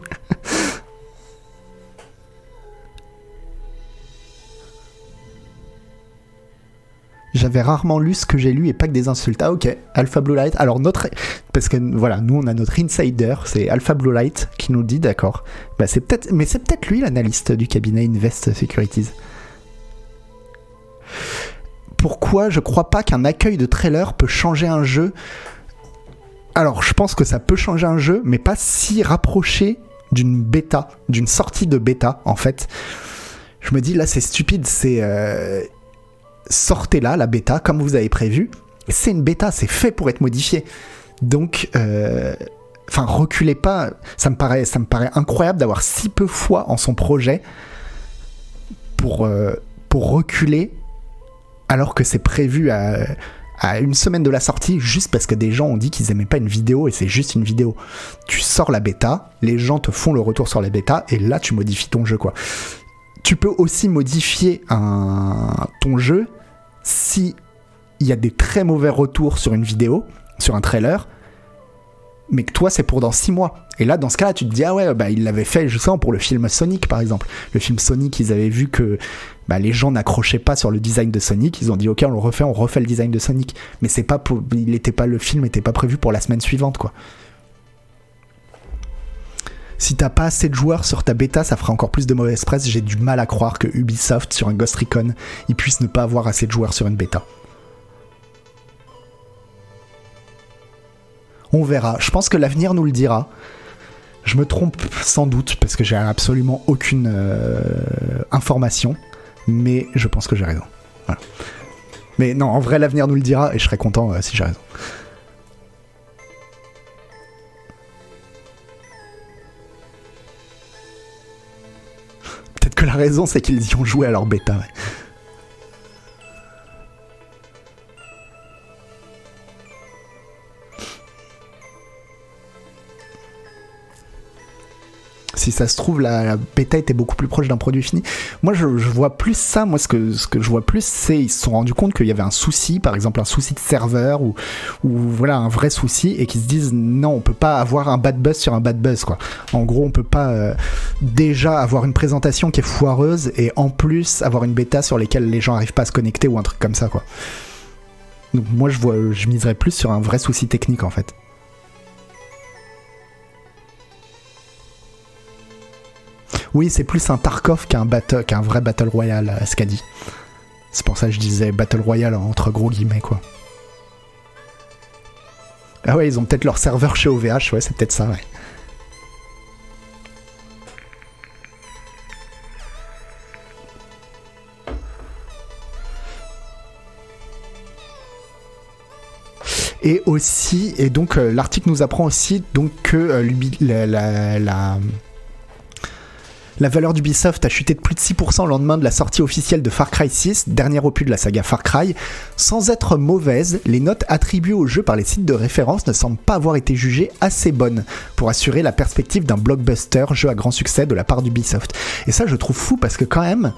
J'avais rarement lu ce que j'ai lu et pas que des insultes. Ah ok, Alpha Blue Light. Alors notre, parce que voilà, nous on a notre insider, c'est Alpha Blue Light qui nous dit d'accord. Bah c'est peut-être, mais c'est peut-être lui l'analyste du cabinet Invest Securities. Pourquoi je crois pas qu'un accueil de trailer peut changer un jeu? Alors je pense que ça peut changer un jeu, mais pas si rapproché d'une bêta, d'une sortie de bêta en fait. Je me dis là c'est stupide, c'est euh, sortez-la, la bêta, comme vous avez prévu. C'est une bêta, c'est fait pour être modifié. Donc, euh, enfin, reculez pas. Ça me paraît, ça me paraît incroyable d'avoir si peu foi en son projet pour, euh, pour reculer alors que c'est prévu à, à une semaine de la sortie juste parce que des gens ont dit qu'ils aimaient pas une vidéo et c'est juste une vidéo. Tu sors la bêta, les gens te font le retour sur la bêta et là tu modifies ton jeu quoi. Tu peux aussi modifier ton jeu si il y a des très mauvais retours sur une vidéo, sur un trailer, mais que toi c'est pour dans 6 mois. Et là, dans ce cas-là, tu te dis, ah ouais, bah, ils l'avaient fait, je sais, pour le film Sonic, par exemple. Le film Sonic, ils avaient vu que bah, les gens n'accrochaient pas sur le design de Sonic. Ils ont dit, ok, on le refait, on refait le design de Sonic. Mais c'est pas il pas, le film n'était pas prévu pour la semaine suivante, quoi. Si t'as pas assez de joueurs sur ta bêta, ça fera encore plus de mauvaise presse. J'ai du mal à croire que Ubisoft, sur un Ghost Recon, ils puissent ne pas avoir assez de joueurs sur une bêta. On verra. Je pense que l'avenir nous le dira. Je me trompe sans doute parce que j'ai absolument aucune euh, information, mais je pense que j'ai raison. Mais non, en vrai, l'avenir nous le dira et je serai content euh, si j'ai raison. Raison, c'est qu'ils y ont joué à leur bêta. Si ça se trouve, la, bêta était beaucoup plus proche d'un produit fini. Moi, je, vois plus ça. Moi, ce que, je vois plus, c'est ils se sont rendus compte qu'il y avait un souci, par exemple un souci de serveur ou, ou voilà un vrai souci, et qu'ils se disent non, on peut pas avoir un bad buzz sur un bad buzz, quoi. En gros, on peut pas euh, déjà avoir une présentation qui est foireuse et en plus avoir une bêta sur lesquelles les gens arrivent pas à se connecter ou un truc comme ça, quoi. Donc moi, je vois, je miserais plus sur un vrai souci technique, en fait. Oui, c'est plus un Tarkov qu'un qu'un vrai Battle Royale, ce qu'a dit. C'est pour ça que je disais Battle Royale entre gros guillemets, quoi. Ah ouais, ils ont peut-être leur serveur chez OVH, ouais, c'est peut-être ça, ouais. Et aussi, et donc euh, l'article nous apprend aussi donc que euh, la valeur d'Ubisoft a chuté de plus de 6% au lendemain de la sortie officielle de Far Cry 6, dernier opus de la saga Far Cry. Sans être mauvaise, les notes attribuées au jeu par les sites de référence ne semblent pas avoir été jugées assez bonnes pour assurer la perspective d'un blockbuster jeu à grand succès de la part d'Ubisoft. Et ça, je trouve fou parce que quand même,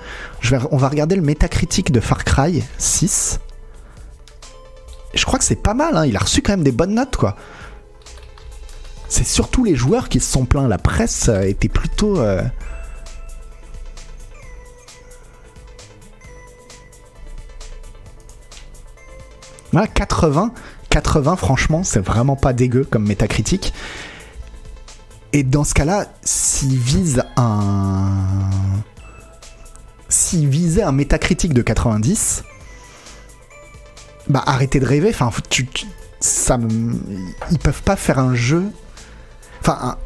on va regarder le métacritique de Far Cry 6. Je crois que c'est pas mal, hein. il a reçu quand même des bonnes notes, quoi c'est surtout les joueurs qui se sont plaints. La presse était plutôt. Euh, Voilà, 80. 80, franchement, c'est vraiment pas dégueu comme métacritique. Et dans ce cas-là, s'il vise un. S'il visait un métacritique de 90, bah arrêtez de rêver. Enfin, ils peuvent pas faire un jeu. Enfin,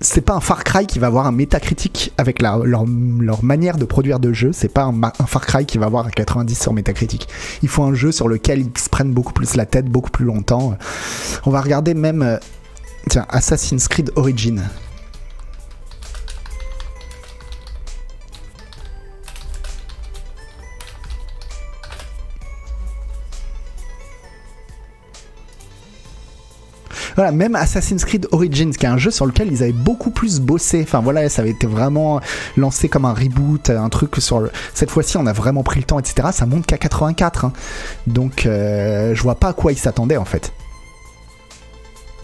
c'est pas un Far Cry qui va avoir un métacritique avec leur, manière de produire de jeu. C'est pas un, Far Cry qui va avoir un 90 sur métacritique. Il faut un jeu sur lequel ils se prennent beaucoup plus la tête, beaucoup plus longtemps. On va regarder même, euh, tiens, Assassin's Creed Origin. Voilà, même Assassin's Creed Origins, qui est un jeu sur lequel ils avaient beaucoup plus bossé. Enfin voilà, ça avait été vraiment lancé comme un reboot, un truc sur cette fois-ci on a vraiment pris le temps, etc. Ça monte qu'à 84. Hein. Donc euh, je vois pas à quoi ils s'attendaient en fait.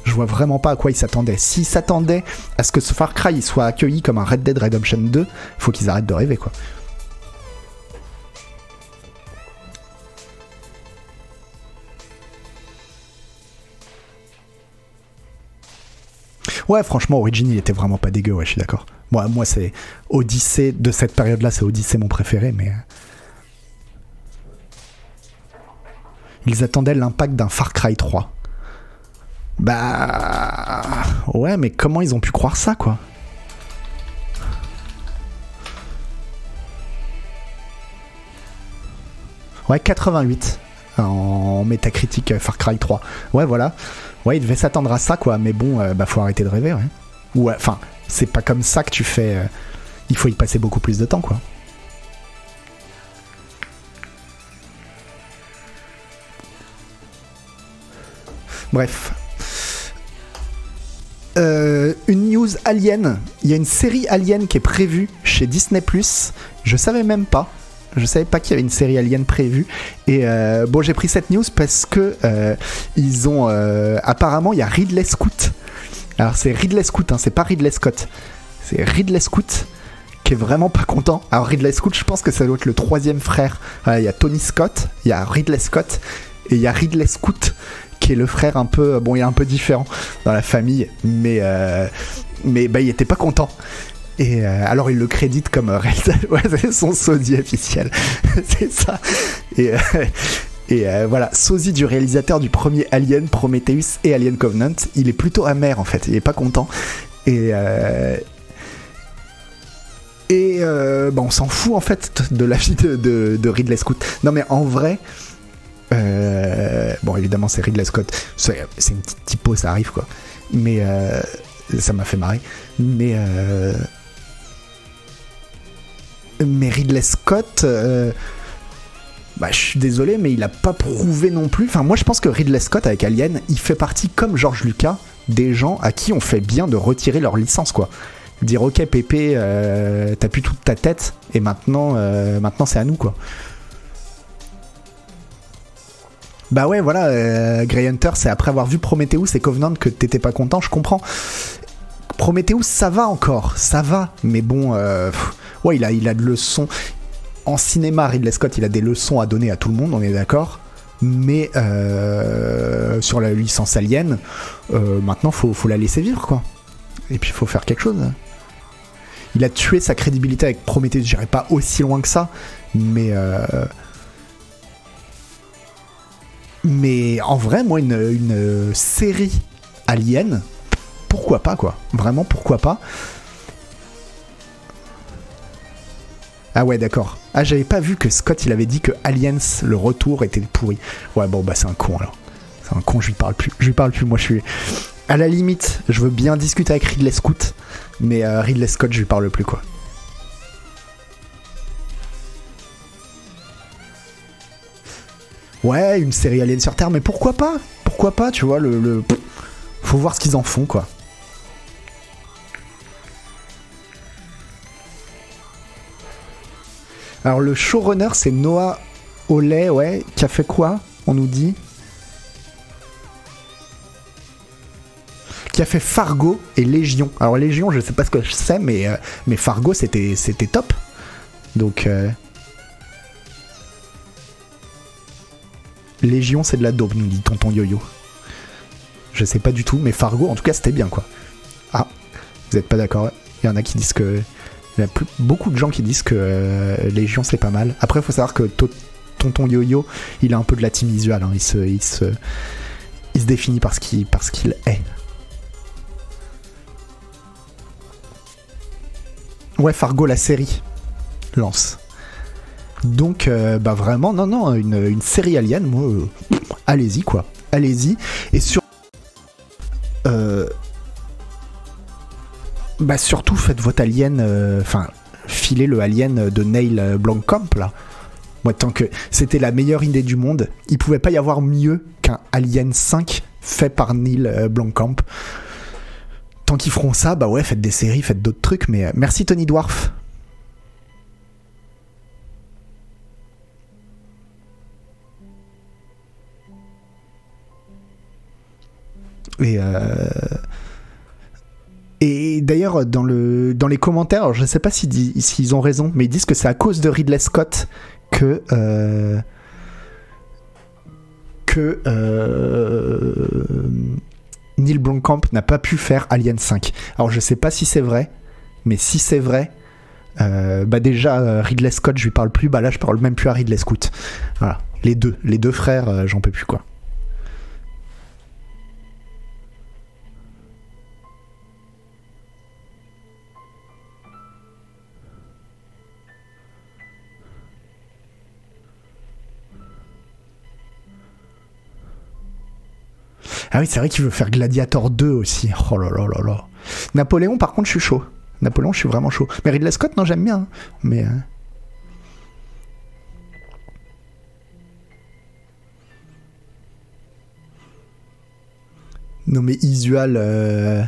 Je vois vraiment pas à quoi ils s'attendaient. S'ils s'attendaient à ce que ce Far Cry soit accueilli comme un Red Dead Redemption 2, faut qu'ils arrêtent de rêver quoi. Ouais, franchement, Origin, il était vraiment pas dégueu, ouais, je suis d'accord. Moi, moi c'est Odyssey, de cette période-là, c'est Odyssey mon préféré, mais. Euh, ils attendaient l'impact d'un Far Cry 3. Bah. Ouais, mais comment ils ont pu croire ça, quoi? Ouais, 88 en métacritique Far Cry 3. Ouais, voilà. Ouais, il devait s'attendre à ça, quoi. Mais bon, euh, bah, faut arrêter de rêver, ouais. Ou, euh, enfin, c'est pas comme ça que tu fais. Euh, il faut y passer beaucoup plus de temps, quoi. Bref. Euh, une news alien. Il y a une série alien qui est prévue chez Disney+. Je savais même pas. Je savais pas qu'il y avait une série alien prévue. Et euh, bon, j'ai pris cette news parce que euh, ont apparemment il y a Ridley Scott. Alors c'est Ridley Scott, hein, c'est pas Ridley Scott. C'est Ridley Scott qui est vraiment pas content. Alors Ridley Scott, je pense que ça doit être le troisième frère. Il y a Tony Scott, il y a Ridley Scott et il y a Ridley Scott qui est le frère un peu, bon, il est un peu différent dans la famille, mais euh, mais bah, il était pas content. Et euh, alors il le crédite comme euh, <laughs> ouais, c'est son sosie officiel, <laughs> c'est ça. Et et voilà, sosie du réalisateur du premier Alien, Prometheus et Alien Covenant, il est plutôt amer en fait, il est pas content. Et et bah, on s'en fout en fait de la vie de, Ridley Scott. Non mais en vrai, euh, bon, évidemment, c'est Ridley Scott. C'est une petite typo, ça arrive, quoi. Mais euh, ça m'a fait marrer. Mais. Euh, mais Ridley Scott. Bah, je suis désolé, mais il a pas prouvé non plus. Enfin, moi, je pense que Ridley Scott, avec Alien, il fait partie, comme George Lucas, des gens à qui on fait bien de retirer leur licence, quoi. Dire, ok, Pépé, t'as plus toute ta tête, et maintenant, maintenant c'est à nous, quoi. Bah ouais, voilà, euh, Grey Hunter, c'est après avoir vu Prometheus et Covenant que t'étais pas content, je comprends. Prometheus, ça va encore, ça va, mais bon, euh, ouais, il a, il de leçons. En cinéma, Ridley Scott, il a des leçons à donner à tout le monde, on est d'accord. Mais euh, sur la licence Alien, maintenant, faut, faut la laisser vivre, quoi. Et puis, faut faire quelque chose. Il a tué sa crédibilité avec Prometheus, j'irai pas aussi loin que ça, mais mais en vrai, moi, une, série alien, pourquoi pas, quoi Vraiment, pourquoi pas Ah ouais, d'accord. Ah, j'avais pas vu que Scott, il avait dit que Aliens, le retour, était pourri. Ouais, bon, bah c'est un con, alors. C'est un con, je lui parle plus. Je lui parle plus, moi, je suis... À la limite, je veux bien discuter avec Ridley Scott, mais euh, Ridley Scott, je lui parle plus, quoi. Ouais, une série Alien sur Terre, mais pourquoi pas? Pourquoi pas, tu vois, le, Faut voir ce qu'ils en font, quoi. Alors le showrunner c'est Noah Oley, ouais, qui a fait quoi On nous dit? Qui a fait Fargo et Légion. Alors Légion, je sais pas ce que je sais, mais, euh, Fargo c'était top. Donc euh, Légion, c'est de la daube, nous dit tonton Yo-Yo. Je sais pas du tout, mais Fargo, en tout cas, c'était bien, quoi. Ah, vous êtes pas d'accord Il y en a qui disent que. Il y a beaucoup de gens qui disent que euh, Légion, c'est pas mal. Après, il faut savoir que tonton Yo-Yo, il a un peu de la team visual. Hein. Il, se, il, se, il se définit qu'il est. Ouais, Fargo, la série. Lance. Donc, euh, bah vraiment, non, non, une, série Alien, moi, euh, allez-y, quoi. Allez-y. Et sur. Euh, bah surtout, faites votre Alien. Enfin, filez le Alien de Neil Blomkamp, là. Moi, tant que c'était la meilleure idée du monde, il pouvait pas y avoir mieux qu'un Alien 5 fait par Neil Blomkamp. Tant qu'ils feront ça, bah ouais, faites des séries, faites d'autres trucs, mais merci Tony Dwarf Et, euh, dans, le, dans les commentaires, je ne sais pas s'ils si ont raison, mais ils disent que c'est à cause de Ridley Scott que. Euh. Euh, Neil Blomkamp n'a pas pu faire Alien 5. Alors je sais pas si c'est vrai, mais si c'est vrai, bah déjà Ridley Scott je lui parle plus, bah là je parle même plus à Ridley Scott. Voilà, les deux, les deux frères, j'en peux plus quoi. Ah oui, c'est vrai qu'il veut faire Gladiator 2 aussi. Oh là là là là. Napoléon, par contre, je suis chaud. Napoléon, je suis vraiment chaud. Mais Ridley Scott, non, j'aime bien. Hein. Mais. Euh, nommer Isual euh,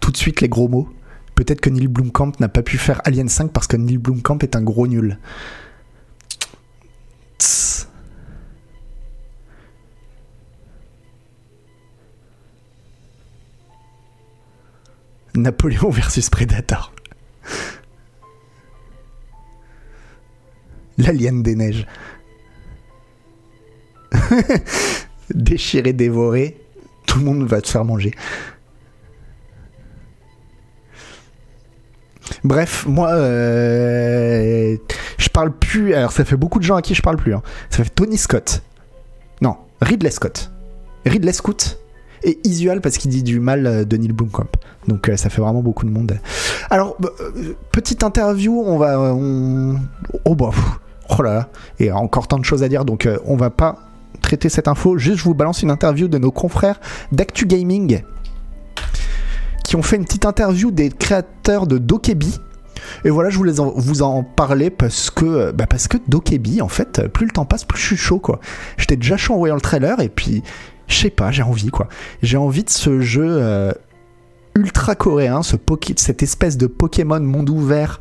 tout de suite les gros mots. Peut-être que Neil Blomkamp n'a pas pu faire Alien 5 parce que Neil Blomkamp est un gros nul. Tss. Napoléon <laughs> versus Predator. L'alien des neiges. <laughs> Déchirer, dévorer, tout le monde va te faire manger. Bref, moi, euh, je parle plus. Alors, ça fait beaucoup de gens à qui je parle plus. hein. Ça fait Tony Scott. Non, Ridley Scott. Ridley Scott et Isual parce qu'il dit du mal euh, de Neil Blomkamp. Donc euh, ça fait vraiment beaucoup de monde. Alors bah, euh, petite interview, on va, oh bah, oh là là, et encore tant de choses à dire, donc on va pas traiter cette info. Juste je vous balance une interview de nos confrères d'Actu Gaming qui ont fait une petite interview des créateurs de Dokebi. Et voilà, je voulais en- vous en parler parce que, bah parce que Dokebi, en fait, plus le temps passe, plus je suis chaud, quoi. J'étais déjà chaud en voyant le trailer, et puis, je sais pas, j'ai envie, quoi. J'ai envie de ce jeu euh, ultra coréen, ce cette espèce de Pokémon monde ouvert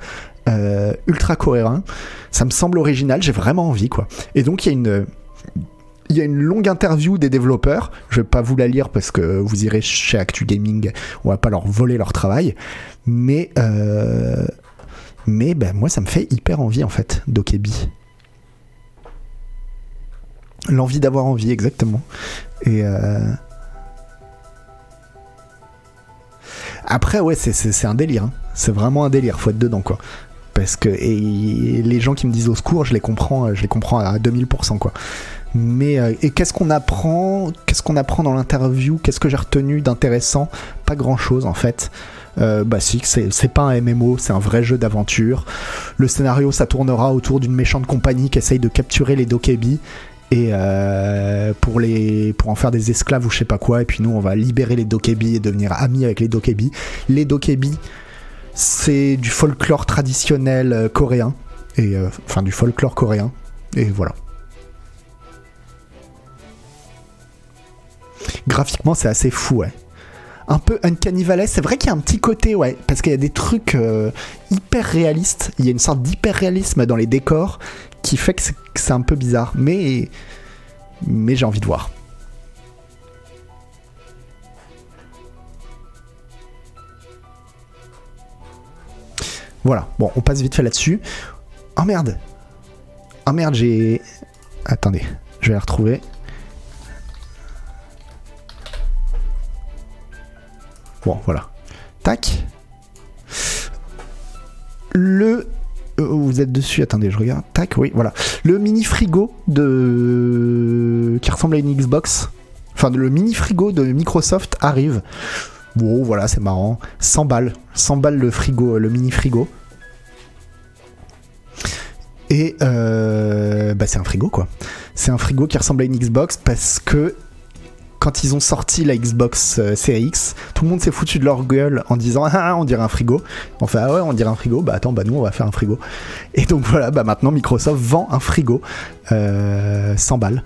euh, ultra coréen. Ça me semble original, j'ai vraiment envie, quoi. Et donc, il y a une. Il y a une longue interview des développeurs. Je vais pas vous la lire parce que vous irez chez Actu Gaming. On va pas leur voler leur travail. Mais, euh, mais ben, moi, ça me fait hyper envie en fait, Dokebi. L'envie d'avoir envie, exactement. Euh, après, ouais, c'est- un délire. hein. C'est vraiment un délire. Faut être dedans, quoi. Parce que les gens qui me disent au secours, je les comprends, euh, je les comprends à 2000%, quoi. Mais euh, et qu'est-ce qu'on apprend Qu'est-ce qu'on apprend dans l'interview? Qu'est-ce que j'ai retenu d'intéressant? Pas grand-chose en fait. Bah si, c'est c'est pas un MMO, c'est un vrai jeu d'aventure. Le scénario, ça tournera autour d'une méchante compagnie qui essaye de capturer les Dokebi et euh, pour les pour en faire des esclaves ou je sais pas quoi. Et puis nous, on va libérer les Dokebi et devenir amis avec les Dokebi. Les Dokebi, c'est du folklore traditionnel euh, coréen et euh, enfin du folklore coréen. Et voilà. Graphiquement, c'est assez fou, ouais. Un peu Uncanny Valley, c'est vrai qu'il y a un petit côté, ouais, parce qu'il y a des trucs euh, hyper réalistes. Il y a une sorte d'hyper réalisme dans les décors qui fait que c'est- un peu bizarre, mais mais j'ai envie de voir. Voilà, bon, on passe vite fait là-dessus. Oh merde Oh merde, j'ai... Attendez, je vais la retrouver. Bon, voilà. Tac. Le. Euh, Vous êtes dessus, attendez, je regarde. Tac, oui, voilà. Le mini frigo de. qui ressemble à une Xbox. Enfin, le mini frigo de Microsoft arrive. Bon, voilà, c'est marrant. 100 balles. 100 balles le frigo, le mini frigo. Et euh, bah c'est un frigo quoi. C'est un frigo qui ressemble à une Xbox parce que quand ils ont sorti la Xbox euh, Series X, tout le monde s'est foutu de leur gueule en disant ah on dirait un frigo. Enfin ah ouais on dirait un frigo. Bah attends bah nous on va faire un frigo. Et donc voilà bah maintenant Microsoft vend un frigo euh, 100 balles.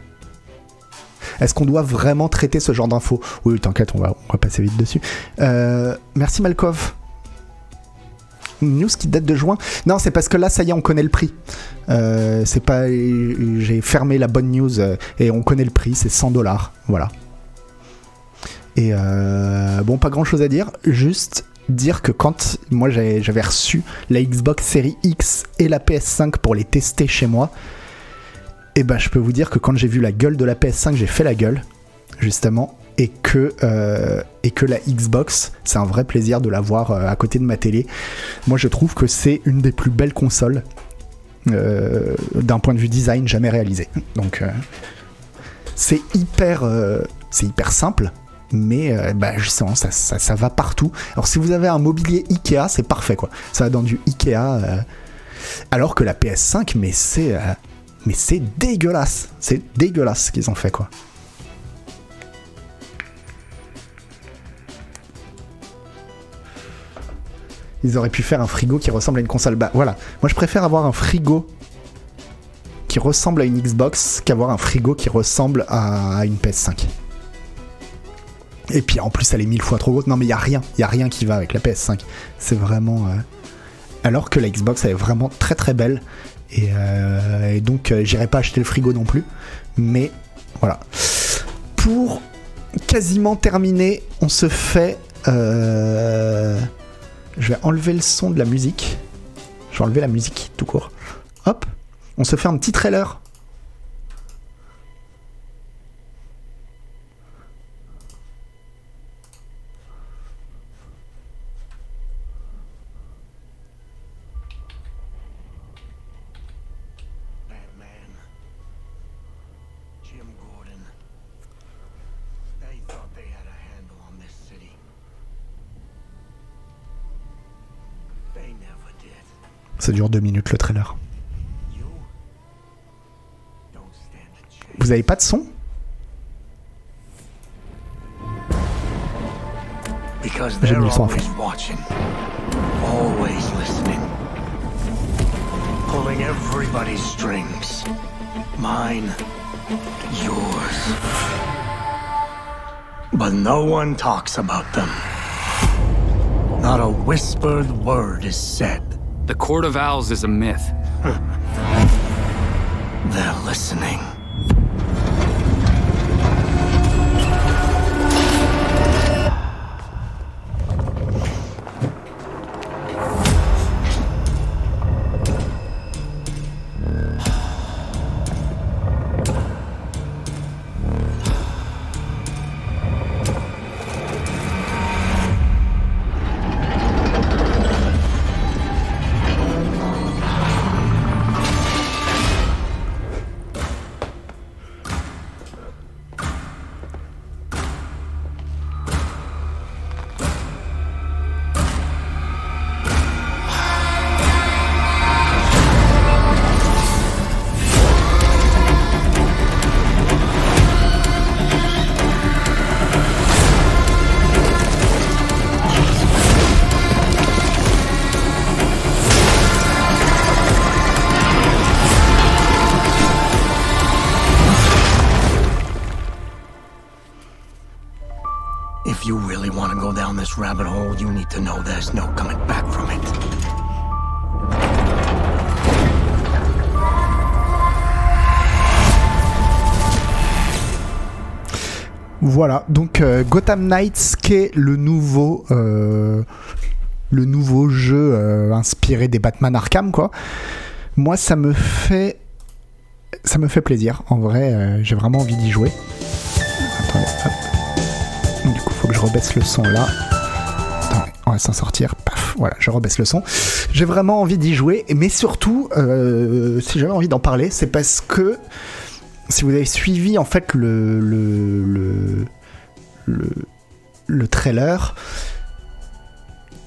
Est-ce qu'on doit vraiment traiter ce genre d'infos? Oui t'inquiète on va, on va passer vite dessus. Euh, merci Malkov. News qui date de juin. Non, c'est parce que là, ça y est, on connaît le prix. Euh, c'est pas, j'ai fermé la bonne news euh, et on connaît le prix, c'est 100 dollars. Voilà. Et euh, bon, pas grand chose à dire, juste dire que quand moi j'avais reçu la Xbox Series X et la PS5 pour les tester chez moi, et ben je peux vous dire que quand j'ai vu la gueule de la PS5, j'ai fait la gueule, justement, et que, euh, et que la Xbox, c'est un vrai plaisir de la voir euh, à côté de ma télé. Moi je trouve que c'est une des plus belles consoles d'un point de vue design jamais réalisé. Donc c'est hyper, c'est hyper simple, mais euh, bah, justement ça, ça, va partout. Alors si vous avez un mobilier Ikea, c'est parfait quoi. Ça va dans du Ikea. euh, alors que la PS5, mais c'est, euh, mais c'est dégueulasse. C'est dégueulasse ce qu'ils ont fait quoi. Ils auraient pu faire un frigo qui ressemble à une console. Bah voilà, moi je préfère avoir un frigo qui ressemble à une Xbox qu'avoir un frigo qui ressemble à une PS5. Et puis en plus, elle est mille fois trop grosse. Non, mais il y a rien, il y a rien qui va avec la PS5. C'est vraiment. euh, Alors que la Xbox, elle est vraiment très très belle. Et, euh, donc, euh, j'irai pas acheter le frigo non plus. Mais voilà. Pour quasiment terminer, on se fait. Je vais enlever le son de la musique. Je vais enlever la musique tout court. Hop, on se fait un petit trailer. Ça dure deux minutes le trailer. Vous avez pas de son? J'ai mis le son à fond. Pulling everybody's strings. Mine. Yours. But no one talks about them. Not a whispered word is said. The Court of Owls is a myth. <laughs> They're listening. You need to know there's no coming back from it. Voilà, donc euh, Gotham Knights qui est le nouveau, euh, le nouveau jeu euh, inspiré des Batman Arkham quoi. Moi ça me fait, ça me fait plaisir. En vrai, j'ai vraiment envie d'y jouer. Du coup, faut que je rebaisse le son là. On va s'en sortir. Paf, voilà, je rebaisse le son. J'ai vraiment envie d'y jouer, mais surtout, euh, si j'avais envie d'en parler, c'est parce que si vous avez suivi en fait le le, le, le, le trailer,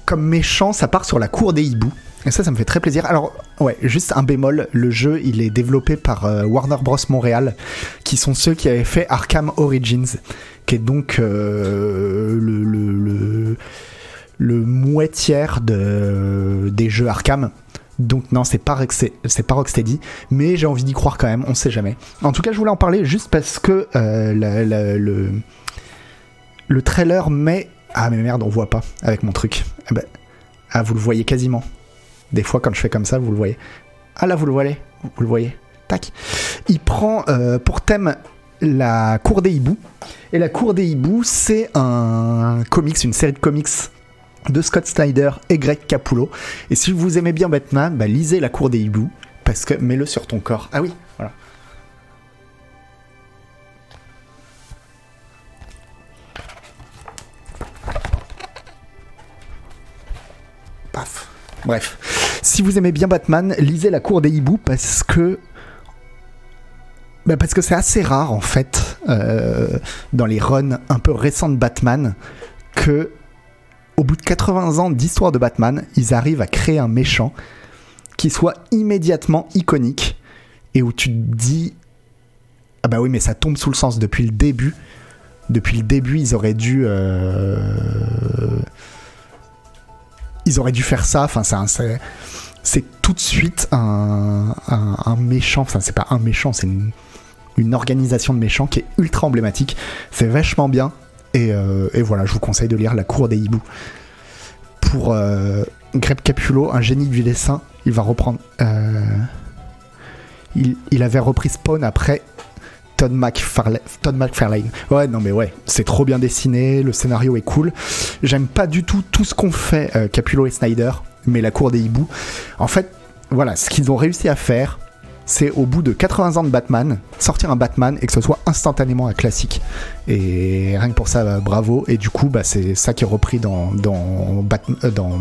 comme méchant, ça part sur la cour des hiboux. Et ça, ça me fait très plaisir. Alors, ouais, juste un bémol, le jeu, il est développé par euh, Warner Bros. Montréal, qui sont ceux qui avaient fait Arkham Origins, qui est donc euh, le, le, le moitière de, des jeux Arkham. Donc non, c'est pas, pas Rocksteady, mais j'ai envie d'y croire quand même, on sait jamais. En tout cas, je voulais en parler juste parce que euh, le, le trailer met... Ah mais merde, on voit pas avec mon truc. Ah, bah, ah, vous le voyez quasiment. Des fois, quand je fais comme ça, vous le voyez. Ah là, vous le voyez. Vous le voyez. Tac. Il prend euh, pour thème la cour des hiboux. Et la cour des hiboux, c'est un comics, une série de comics de Scott Snyder et Greg Capullo. Et si vous aimez bien Batman, bah, lisez La Cour des Hiboux, parce que mets-le sur ton corps. Ah oui, voilà. Paf. Bref. Si vous aimez bien Batman, lisez La Cour des Hiboux, parce que bah, parce que c'est assez rare en fait euh, dans les runs un peu récents de Batman que au bout de 80 ans d'histoire de Batman, ils arrivent à créer un méchant qui soit immédiatement iconique et où tu te dis ah bah oui mais ça tombe sous le sens depuis le début. Depuis le début ils auraient dû euh, ils auraient dû faire ça. C'est tout de suite un, méchant. Enfin c'est pas un méchant c'est une organisation de méchants qui est ultra emblématique. C'est vachement bien Et, euh, et voilà, je vous conseille de lire La Cour des hiboux. Pour euh, Greg Capullo, un génie du dessin, il va reprendre. euh, il, avait repris Spawn après Todd McFarlane. Ouais, non mais ouais, c'est trop bien dessiné, le scénario est cool. J'aime pas du tout tout ce qu'ont fait euh, Capullo et Snyder, mais La Cour des hiboux. En fait, voilà, ce qu'ils ont réussi à faire, c'est au bout de 80 ans de Batman, sortir un Batman et que ce soit instantanément un classique. Et rien que pour ça, bravo. Et du coup, bah, c'est ça qui est repris euh, dans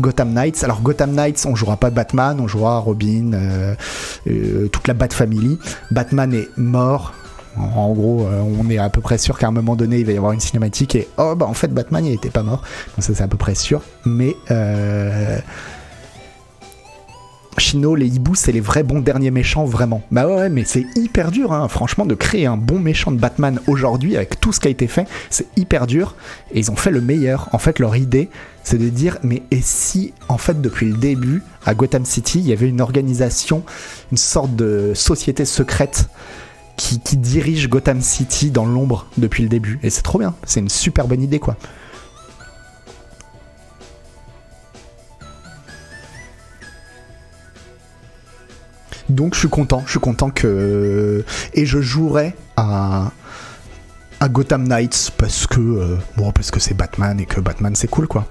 Gotham Knights. Alors Gotham Knights, on jouera pas Batman, on jouera Robin, euh, euh, toute la Bat Family. Batman est mort. En gros, on est à peu près sûr qu'à un moment donné, il va y avoir une cinématique et oh bah en fait Batman il était pas mort. Donc ça c'est à peu près sûr. Mais Chino, les hiboux, c'est les vrais bons derniers méchants, vraiment. Bah ouais, mais c'est hyper dur, hein, franchement, de créer un bon méchant de Batman aujourd'hui avec tout ce qui a été fait, c'est hyper dur. Et ils ont fait le meilleur. En fait, leur idée, c'est de dire, mais et si, en fait, depuis le début, à Gotham City, il y avait une organisation, une sorte de société secrète qui, qui dirige Gotham City dans l'ombre depuis le début. Et c'est trop bien, c'est une super bonne idée, quoi. Donc je suis content, je suis content que et je jouerai à à Gotham Knights parce que euh, bon parce que c'est Batman et que Batman c'est cool quoi.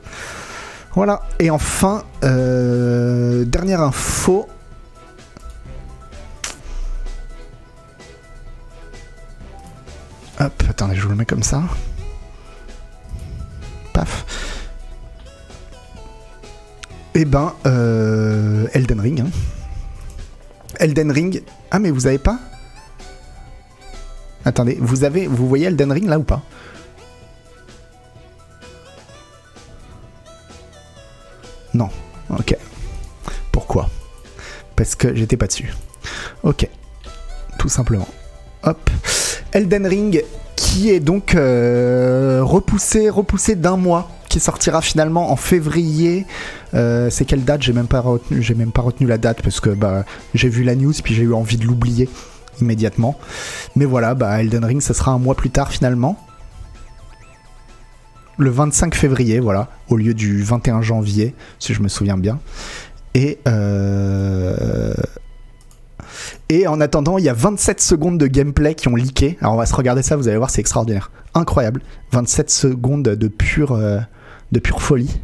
Voilà et enfin euh, dernière info. Hop, attendez, je vous le mets comme ça. Paf. Eh ben, euh, Elden Ring. hein. Elden Ring. Ah, mais vous avez pas Attendez, vous avez, vous voyez Elden Ring là ou pas Non. Ok. Pourquoi? Parce que j'étais pas dessus. Ok. Tout simplement. Hop. Elden Ring qui est donc euh, repoussé, repoussé d'un mois, qui sortira finalement en février. Euh, c'est quelle date? J'ai même pas retenu, j'ai même pas retenu la date parce que bah j'ai vu la news puis j'ai eu envie de l'oublier immédiatement. Mais voilà, bah Elden Ring, ça sera un mois plus tard finalement. Le 25 février, voilà, au lieu du 21 janvier, si je me souviens bien. Et euh, et en attendant, il y a 27 secondes de gameplay qui ont leaké. Alors on va se regarder ça, vous allez voir, c'est extraordinaire. Incroyable. 27 secondes de pure, euh, de pure folie.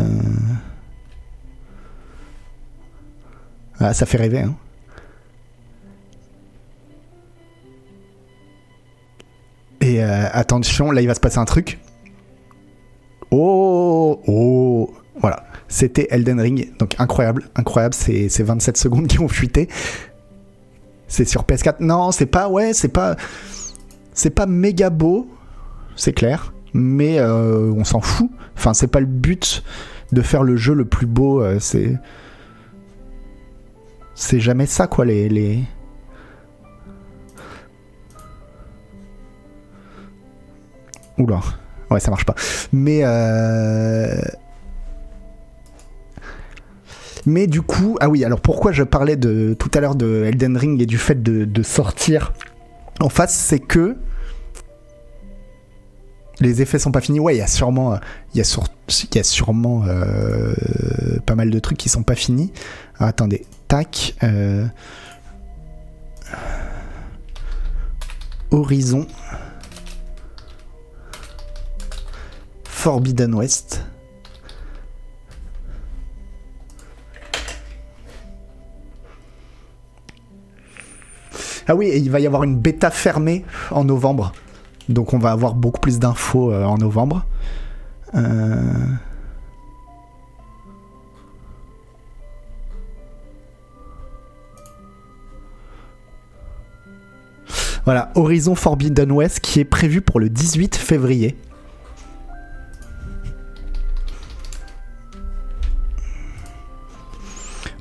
Euh. Ah, ça fait rêver, hein. Et euh, attention, là il va se passer un truc. Oh, oh, voilà. C'était Elden Ring, donc incroyable, incroyable. C'est c'est 27 secondes qui ont fuité. C'est sur PS4. Non, c'est pas, ouais, c'est pas, c'est pas méga beau, c'est clair. Mais euh, on s'en fout. Enfin, c'est pas le but de faire le jeu le plus beau. euh, c'est, c'est jamais ça, quoi, les, les. Oula, ouais, ça marche pas. Mais euh... Mais du coup, ah oui, alors pourquoi je parlais de tout à l'heure de Elden Ring et du fait de, de sortir en face, c'est que les effets sont pas finis. Ouais, il y a sûrement, pas mal de trucs qui sont pas finis. Ah, attendez, tac. euh, Horizon. Forbidden West. Ah oui, il va y avoir une bêta fermée en novembre. Donc on va avoir beaucoup plus d'infos euh, en novembre. Euh, Voilà, Horizon Forbidden West qui est prévu pour le 18 février.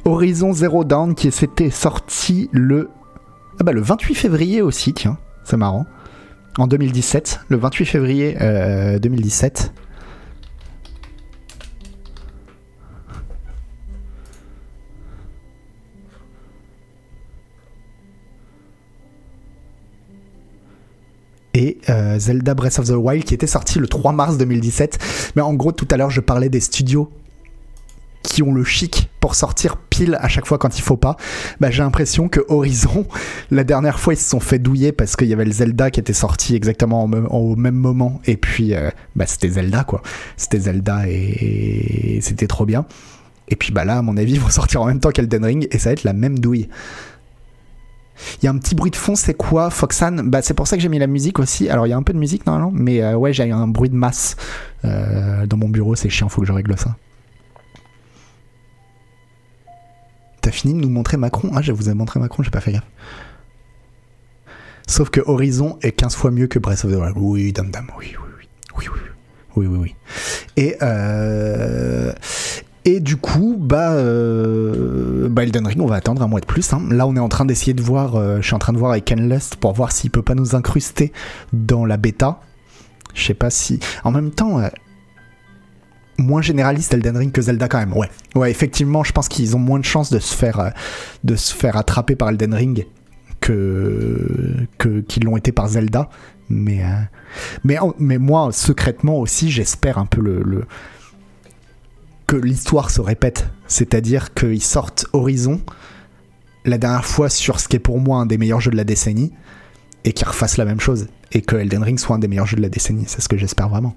Horizon Zero Dawn qui s'était sorti le ah bah le 28 février aussi, tiens, c'est marrant. En 2017, le 28 février euh, 2017. euh, Zelda Breath of the Wild qui était sorti le 3 mars 2017. Mais en gros, tout à l'heure, je parlais des studios qui ont le chic pour sortir pile à chaque fois quand il faut pas. Bah, j'ai l'impression que Horizon, la dernière fois, ils se sont fait douiller parce qu'il y avait le Zelda qui était sorti exactement au même moment. Et puis, euh, bah, c'était Zelda, quoi. C'était Zelda et, c'était trop bien. Et puis, bah là, à mon avis, ils vont <laughs> sortir en même temps qu'Elden Ring et ça va être la même douille. Il y a un petit bruit de fond, c'est quoi Foxan bah, C'est pour ça que j'ai mis la musique aussi. Alors il y a un peu de musique normalement, mais euh, ouais, j'ai un bruit de masse euh, dans mon bureau, c'est chiant, faut que je règle ça. T'as fini de nous montrer Macron Ah, je vous ai montré Macron, j'ai pas fait gaffe. Sauf que Horizon est 15 fois mieux que Breath of the Wild. Oui, dame dame, oui, oui, oui. Oui, oui, oui. Et, euh, et du coup, bah, euh, bah, Elden Ring, on va attendre un mois de plus. Hein. Là, on est en train d'essayer de voir, euh, je suis en train de voir avec Ken Lust pour voir s'il peut pas nous incruster dans la bêta. Je sais pas si. En même temps, euh, moins généraliste Elden Ring que Zelda quand même. Ouais, ouais, effectivement, je pense qu'ils ont moins de chances de se faire, euh, de se faire attraper par Elden Ring que qu'ils l'ont été par Zelda. Mais euh, mais mais moi, secrètement aussi, j'espère un peu le, le que l'histoire se répète. C'est-à-dire qu'ils sortent Horizon la dernière fois sur ce qui est pour moi un des meilleurs jeux de la décennie et qu'ils refassent la même chose. Et que Elden Ring soit un des meilleurs jeux de la décennie. C'est ce que j'espère vraiment.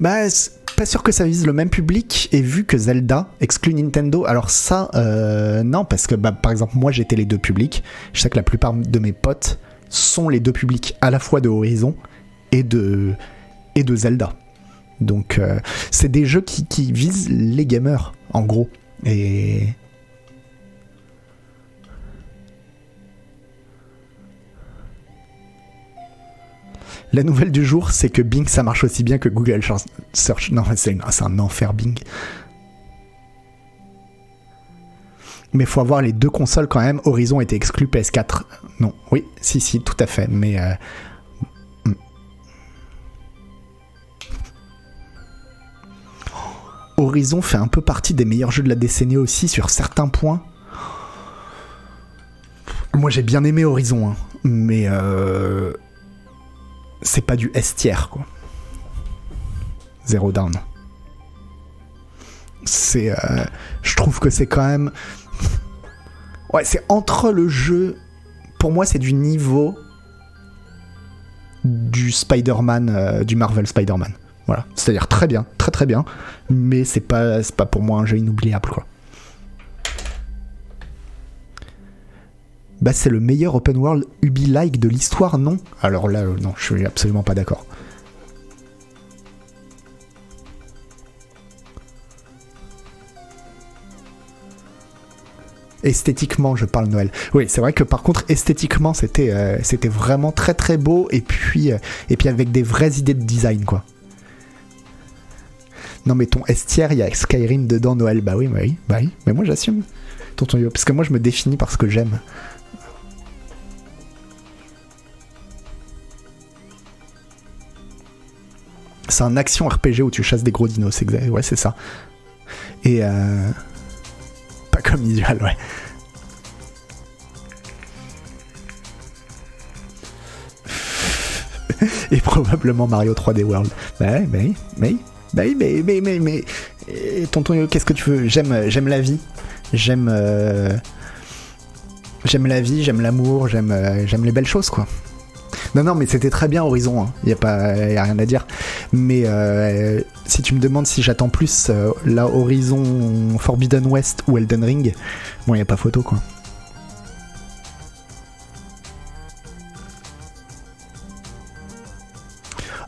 Bah, pas sûr que ça vise le même public et vu que Zelda exclut Nintendo, alors ça, euh, non, parce que bah, par exemple, moi j'étais les deux publics. Je sais que la plupart de mes potes sont les deux publics à la fois de Horizon et de, Zelda. Donc euh, c'est des jeux qui, qui, visent les gamers en gros. Et... La nouvelle du jour, c'est que Bing ça marche aussi bien que Google Search. Non, c'est un enfer Bing. mais faut avoir les deux consoles quand même. Horizon était exclu PS4. Non, oui, si, si, tout à fait. Mais euh... Horizon fait un peu partie des meilleurs jeux de la décennie aussi sur certains points. Moi j'ai bien aimé Horizon, hein, mais euh... c'est pas du S tiers quoi. Zero Down. C'est, euh... je trouve que c'est quand même Ouais, c'est entre le jeu. Pour moi, c'est du niveau du Spider-Man, euh, du Marvel Spider-Man. Voilà. C'est-à-dire très bien, très très bien. Mais c'est pas, pas pour moi un jeu inoubliable, quoi. Bah, c'est le meilleur open world Ubi-like de l'histoire, non? Alors là, euh, non, je suis absolument pas d'accord. esthétiquement je parle Noël. Oui c'est vrai que par contre esthétiquement c'était euh, c'était vraiment très très beau et puis euh, et puis avec des vraies idées de design quoi. Non mais ton estière il y a Skyrim dedans Noël. Bah oui bah oui bah oui. Mais moi j'assume. Tonton parce que moi je me définis par ce que j'aime c'est un action RPG où tu chasses des gros dinos c'est ouais c'est ça et euh pas comme idéal, ouais. <laughs> Et probablement Mario 3D World. Mais, mais, mais, mais, mais, mais, mais, mais tonton, qu'est-ce que tu veux? J'aime, j'aime la vie. J'aime, euh, j'aime la vie, j'aime l'amour, j'aime, euh, j'aime les belles choses, quoi. Non, non, mais c'était très bien Horizon, il hein. n'y a, pas, y a rien à dire. Mais euh, si tu me demandes si j'attends plus euh, la Horizon Forbidden West ou Elden Ring, bon, il n'y a pas photo quoi.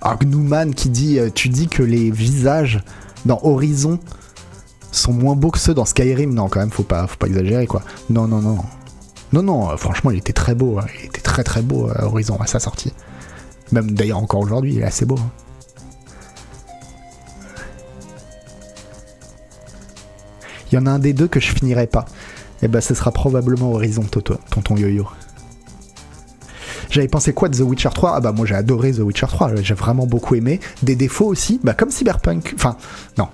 Alors Gnouman qui dit euh, Tu dis que les visages dans Horizon sont moins beaux que ceux dans Skyrim. Non, quand même, faut pas, faut pas exagérer quoi. Non, non, non. Non, non, euh, franchement, il était très beau. Hein. Il était très très beau à Horizon à sa sortie. Même d'ailleurs encore aujourd'hui, il est assez beau. Hein. Il y en a un des deux que je finirai pas. Et bah, ce sera probablement Horizon, Toto, tonton yo-yo. J'avais pensé quoi de The Witcher 3 Ah bah moi j'ai adoré The Witcher 3, j'ai vraiment beaucoup aimé. Des défauts aussi, bah comme Cyberpunk. Enfin, non.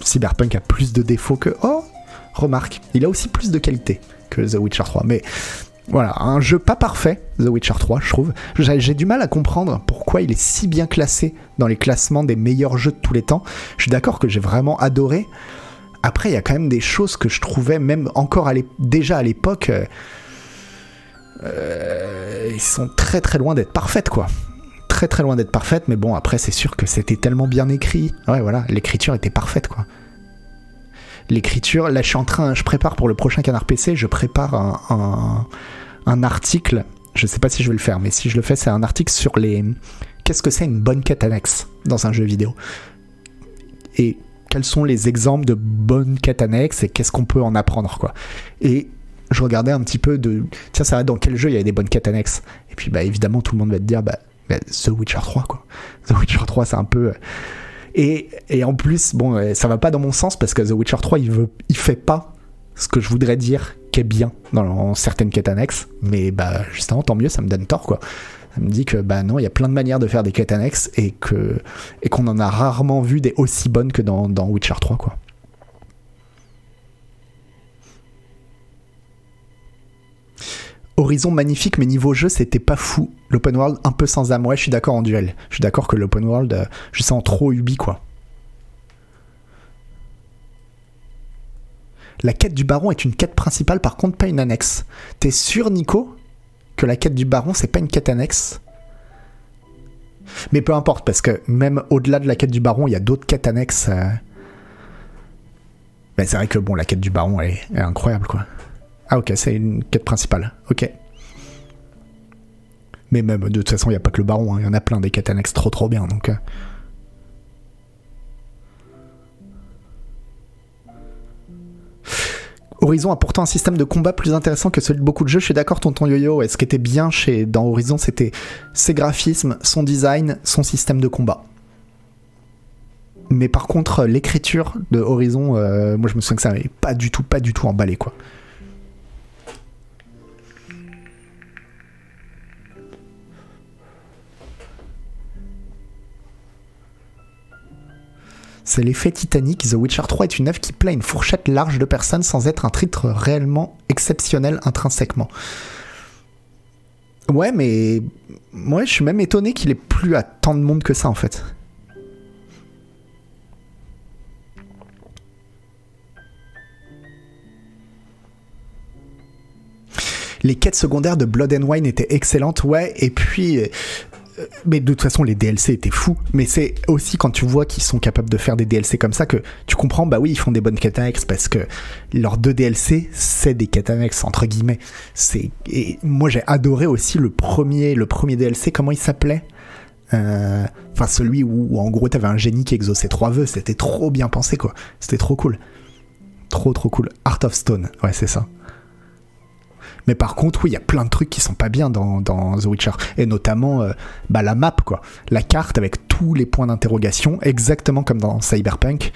Cyberpunk a plus de défauts que... Oh Remarque, il a aussi plus de qualité. The Witcher 3. Mais voilà, un jeu pas parfait, The Witcher 3, je trouve. J'ai du mal à comprendre pourquoi il est si bien classé dans les classements des meilleurs jeux de tous les temps. Je suis d'accord que j'ai vraiment adoré. Après, il y a quand même des choses que je trouvais, même encore déjà à l'époque, euh, euh, ils sont très très loin d'être parfaites, quoi. Très très loin d'être parfaites, mais bon, après, c'est sûr que c'était tellement bien écrit. Ouais, voilà, l'écriture était parfaite, quoi. L'écriture, là, je suis en train, je prépare pour le prochain Canard PC, je prépare un, un, article. Je sais pas si je vais le faire, mais si je le fais, c'est un article sur les. Qu'est-ce que c'est une bonne quête dans un jeu vidéo? Et quels sont les exemples de bonnes quêtes et qu'est-ce qu'on peut en apprendre, quoi? Et je regardais un petit peu de. Tiens, ça va dans quel jeu il y a des bonnes quêtes Et puis, bah, évidemment, tout le monde va te dire, bah, bah, The Witcher 3, quoi. The Witcher 3, c'est un peu. Et, en plus, bon, euh, ça va pas dans mon sens parce que The Witcher 3, il, fait pas ce que je voudrais dire qu'est bien dans certaines quêtes annexes. Mais bah, justement, tant mieux, ça me donne tort, quoi. Ça me dit que bah non, il y a plein de manières de faire des quêtes annexes et qu'on en a rarement vu des aussi bonnes que dans, dans Witcher 3, quoi. Horizon magnifique, mais niveau jeu, c'était pas fou. L'open world un peu sans âme. Ouais, je suis d'accord en duel. Je suis d'accord que l'open world, euh, je sens trop ubi, quoi. La quête du baron est une quête principale, par contre, pas une annexe. T'es sûr, Nico, que la quête du baron, c'est pas une quête annexe? Mais peu importe, parce que même au-delà de la quête du baron, il y a d'autres quêtes annexes. euh. Mais c'est vrai que bon, la quête du baron, est incroyable, quoi. Ah ok, c'est une quête principale. Ok. Mais même, de toute façon, il n'y a pas que le baron, hein, il y en a plein des quêtes annexes trop trop bien, donc... euh. Horizon a pourtant un système de combat plus intéressant que celui de beaucoup de jeux. Je suis d'accord, tonton Yo-Yo. Et ce qui était bien chez, dans Horizon, c'était ses graphismes, son design, son système de combat. Mais par contre, l'écriture de Horizon, euh, moi je me souviens que ça m'avait pas du tout, pas du tout emballé quoi. C'est l'effet Titanic. The Witcher 3 est une œuvre qui plaît à une fourchette large de personnes sans être un titre réellement exceptionnel intrinsèquement. Ouais, mais moi je suis même étonné qu'il ait plus à tant de monde que ça en fait. Les quêtes secondaires de Blood and Wine étaient excellentes, ouais, et puis. Mais de toute façon, les DLC étaient fous. Mais c'est aussi quand tu vois qu'ils sont capables de faire des DLC comme ça que tu comprends, bah oui, ils font des bonnes quêtes parce que leurs deux DLC, c'est des quêtes annexes, entre guillemets. C'est, et moi, j'ai adoré aussi le premier, le premier DLC, comment il s'appelait? Euh, Enfin, celui où, où en gros, t'avais un génie qui exauçait trois vœux. C'était trop bien pensé, quoi. C'était trop cool. Trop, trop cool. Art of Stone, ouais, c'est ça. Mais par contre, oui, il y a plein de trucs qui sont pas bien dans, The Witcher. Et notamment euh, bah, la map, quoi. La carte avec tous les points d'interrogation, exactement comme dans Cyberpunk.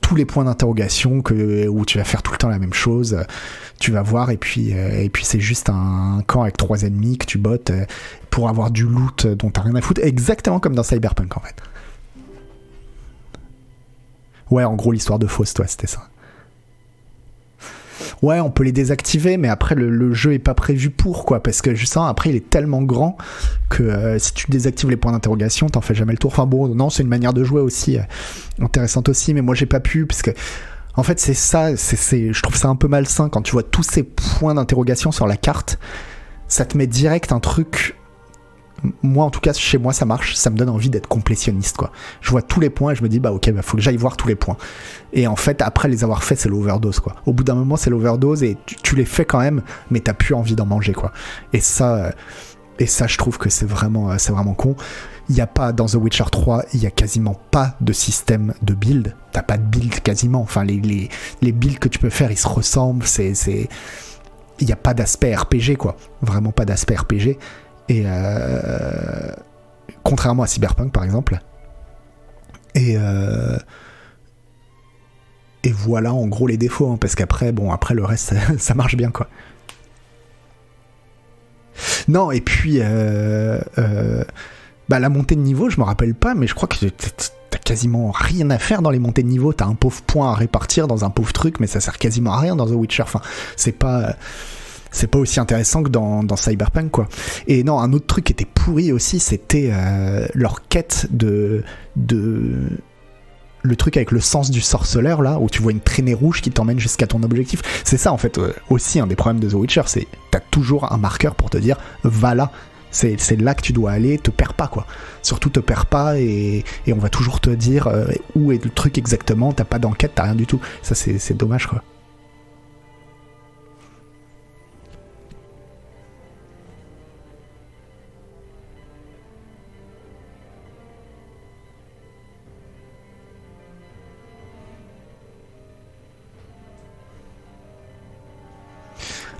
Tous les points d'interrogation où tu vas faire tout le temps la même chose. euh, Tu vas voir, et puis, euh, et puis c'est juste un, camp avec trois ennemis que tu bottes pour avoir du loot dont t'as rien à foutre. Exactement comme dans Cyberpunk, en fait. Ouais, en gros, l'histoire de Faust, ouais, c'était ça. Ouais, on peut les désactiver, mais après le, jeu est pas prévu pour quoi, parce que justement après il est tellement grand que euh, si tu désactives les points d'interrogation, t'en fais jamais le tour. Enfin bon, non, c'est une manière de jouer aussi euh, intéressante aussi, mais moi j'ai pas pu parce que en fait c'est ça, c'est, je trouve ça un peu malsain quand tu vois tous ces points d'interrogation sur la carte, ça te met direct un truc. Moi, en tout cas, chez moi, ça marche. Ça me donne envie d'être complétionniste, quoi. Je vois tous les points et je me dis, bah, ok, bah, faut que j'aille voir tous les points. Et en fait, après les avoir faits, c'est l'overdose, quoi. Au bout d'un moment, c'est l'overdose et tu, les fais quand même, mais t'as plus envie d'en manger, quoi. Et ça, euh, et ça, je trouve que c'est vraiment, euh, c'est vraiment con. Il y a pas dans The Witcher 3, il y a quasiment pas de système de build. T'as pas de build quasiment. Enfin, les, les, les builds que tu peux faire, ils se ressemblent. C'est, c'est, il n'y a pas d'aspect RPG, quoi. Vraiment pas d'aspect RPG. Et euh, contrairement à Cyberpunk, par exemple. Et euh, et voilà en gros les défauts, hein, parce qu'après, bon, après le reste, <laughs> ça, marche bien, quoi. Non, et puis, euh, bah, la montée de niveau, je me rappelle pas, mais je crois que t'as quasiment rien à faire dans les montées de niveau. T'as un pauvre point à répartir dans un pauvre truc, mais ça sert quasiment à rien dans The Witcher. Enfin, c'est pas c'est pas aussi intéressant que dans, Cyberpunk quoi. Et non, un autre truc qui était pourri aussi, c'était euh, leur quête de de le truc avec le sens du sorceleur là, où tu vois une traînée rouge qui t'emmène jusqu'à ton objectif. C'est ça en fait euh, aussi un des problèmes de The Witcher, c'est t'as toujours un marqueur pour te dire va là. C'est là que tu dois aller, te perds pas quoi. Surtout te perds pas et, et on va toujours te dire euh, où est le truc exactement, t'as pas d'enquête, t'as rien du tout. Ça c'est dommage quoi.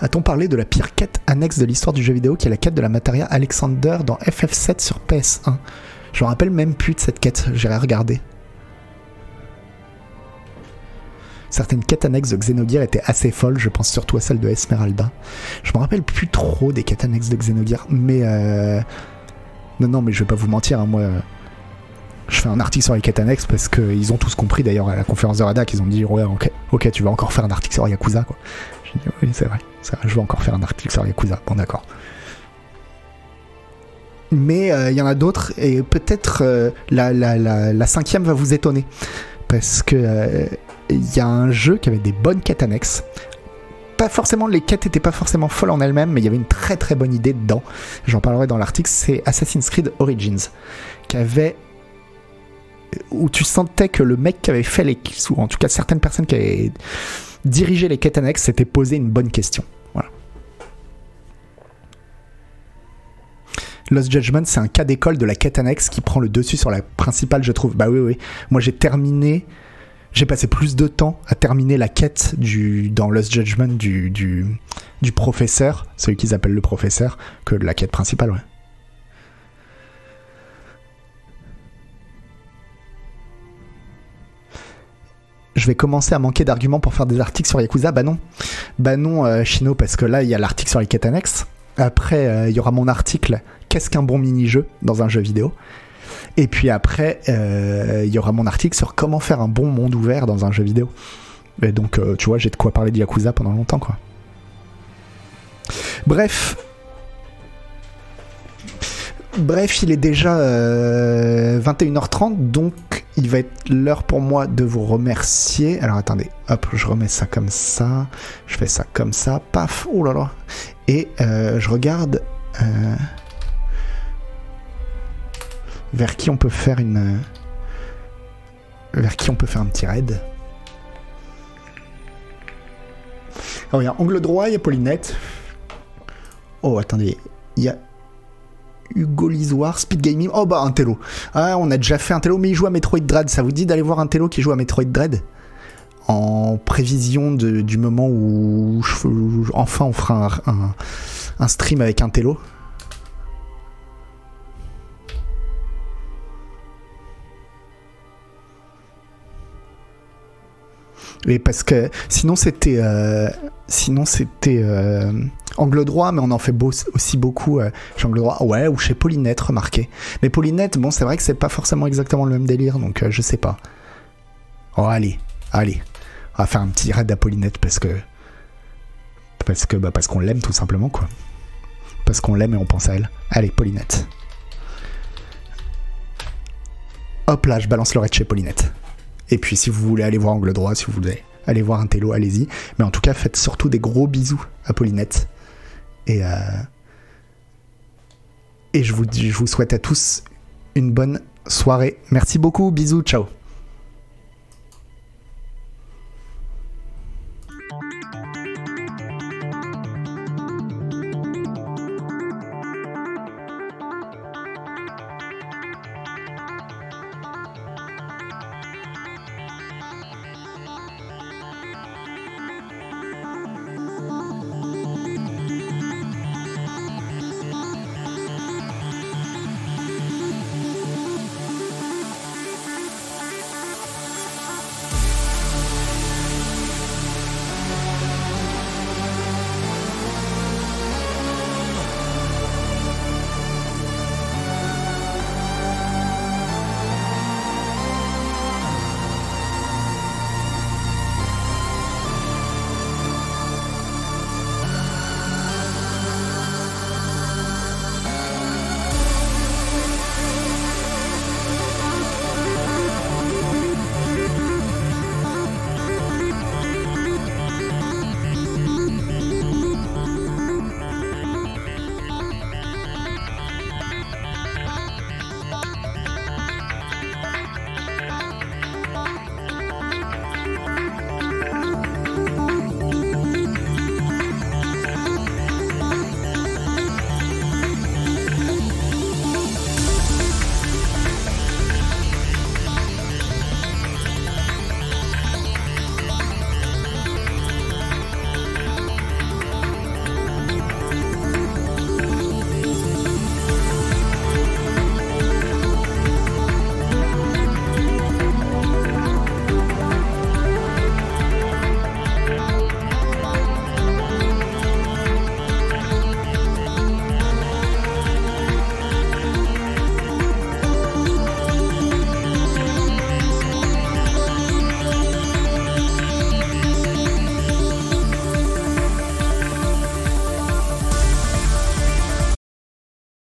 A-t-on parlé de la pire quête annexe de l'histoire du jeu vidéo qui est la quête de la Materia Alexander dans FF7 sur PS1 Je me rappelle même plus de cette quête, j'irai regarder. Certaines quêtes annexes de Xenogear étaient assez folles, je pense surtout à celle de Esmeralda. Je me rappelle plus trop des quêtes annexes de Xenogear, mais euh... Non, non, mais je vais pas vous mentir, hein, moi... Je fais un article sur les quêtes annexes parce qu'ils ont tous compris d'ailleurs à la conférence de Rada qu'ils ont dit ouais ok, tu vas encore faire un article sur Yakuza quoi. Je dis oui c'est vrai je vais encore faire un article sur Yakuza. Bon, d'accord. Mais euh, il y en a d'autres, et peut-être euh, la, cinquième va vous étonner. Parce que euh, il y a un jeu qui avait des bonnes quêtes annexes. Pas forcément, les quêtes n'étaient pas forcément folles en elles-mêmes, mais il y avait une très très bonne idée dedans. J'en parlerai dans l'article. C'est Assassin's Creed Origins, qui avait où tu sentais que le mec qui avait fait les ou en tout cas certaines personnes qui avaient dirigé les quêtes annexes s'étaient posé une bonne question. Lost Judgment, c'est un cas d'école de la quête annexe qui prend le dessus sur la principale, je trouve. Bah oui, oui. Moi, j'ai terminé. J'ai passé plus de temps à terminer la quête du, dans Lost Judgment du, du, du professeur, celui qu'ils appellent le professeur, que la quête principale, ouais. Je vais commencer à manquer d'arguments pour faire des articles sur Yakuza. Bah non. Bah non, euh, Chino, parce que là, il y a l'article sur les quêtes annexes. Après, euh, il y aura mon article Qu'est-ce qu'un bon mini-jeu dans un jeu vidéo Et puis après, euh, il y aura mon article sur comment faire un bon monde ouvert dans un jeu vidéo. Et donc, euh, tu vois, j'ai de quoi parler de Yakuza pendant longtemps, quoi. Bref. Bref, il est déjà 21h30, donc il va être l'heure pour moi de vous remercier. Alors attendez, hop, je remets ça comme ça, je fais ça comme ça, paf, oh là là. Et euh, je regarde euh, vers qui on peut faire une. Vers qui on peut faire un petit raid. Oh, il y a Angle Droit, il y a Paulinette. Oh, attendez, il y a Hugo Lisoire, Speed Gaming. Oh, bah, un télo. Ah, on a déjà fait un télo, mais il joue à Metroid Dread. Ça vous dit d'aller voir un télo qui joue à Metroid Dread? En prévision du moment où, enfin on fera un, stream avec un télo. Et parce que sinon c'était euh, sinon c'était euh, angle droit, mais on en fait aussi beaucoup euh, chez angle droit. Ouais, ou chez Paulinette, remarquez. Mais Paulinette, bon, c'est vrai que c'est pas forcément exactement le même délire, donc je sais pas. Oh allez, allez à faire un petit raid d'Apollinette parce que parce que bah parce qu'on l'aime tout simplement quoi. Parce qu'on l'aime et on pense à elle. Allez, Paulinette. Hop là, je balance le raid chez Paulinette. Et puis si vous voulez aller voir Angle Droit, si vous voulez aller voir un télo, allez-y. Mais en tout cas, faites surtout des gros bisous à Paulinette. Et, euh, je vous souhaite à tous une bonne soirée. Merci beaucoup, bisous, ciao.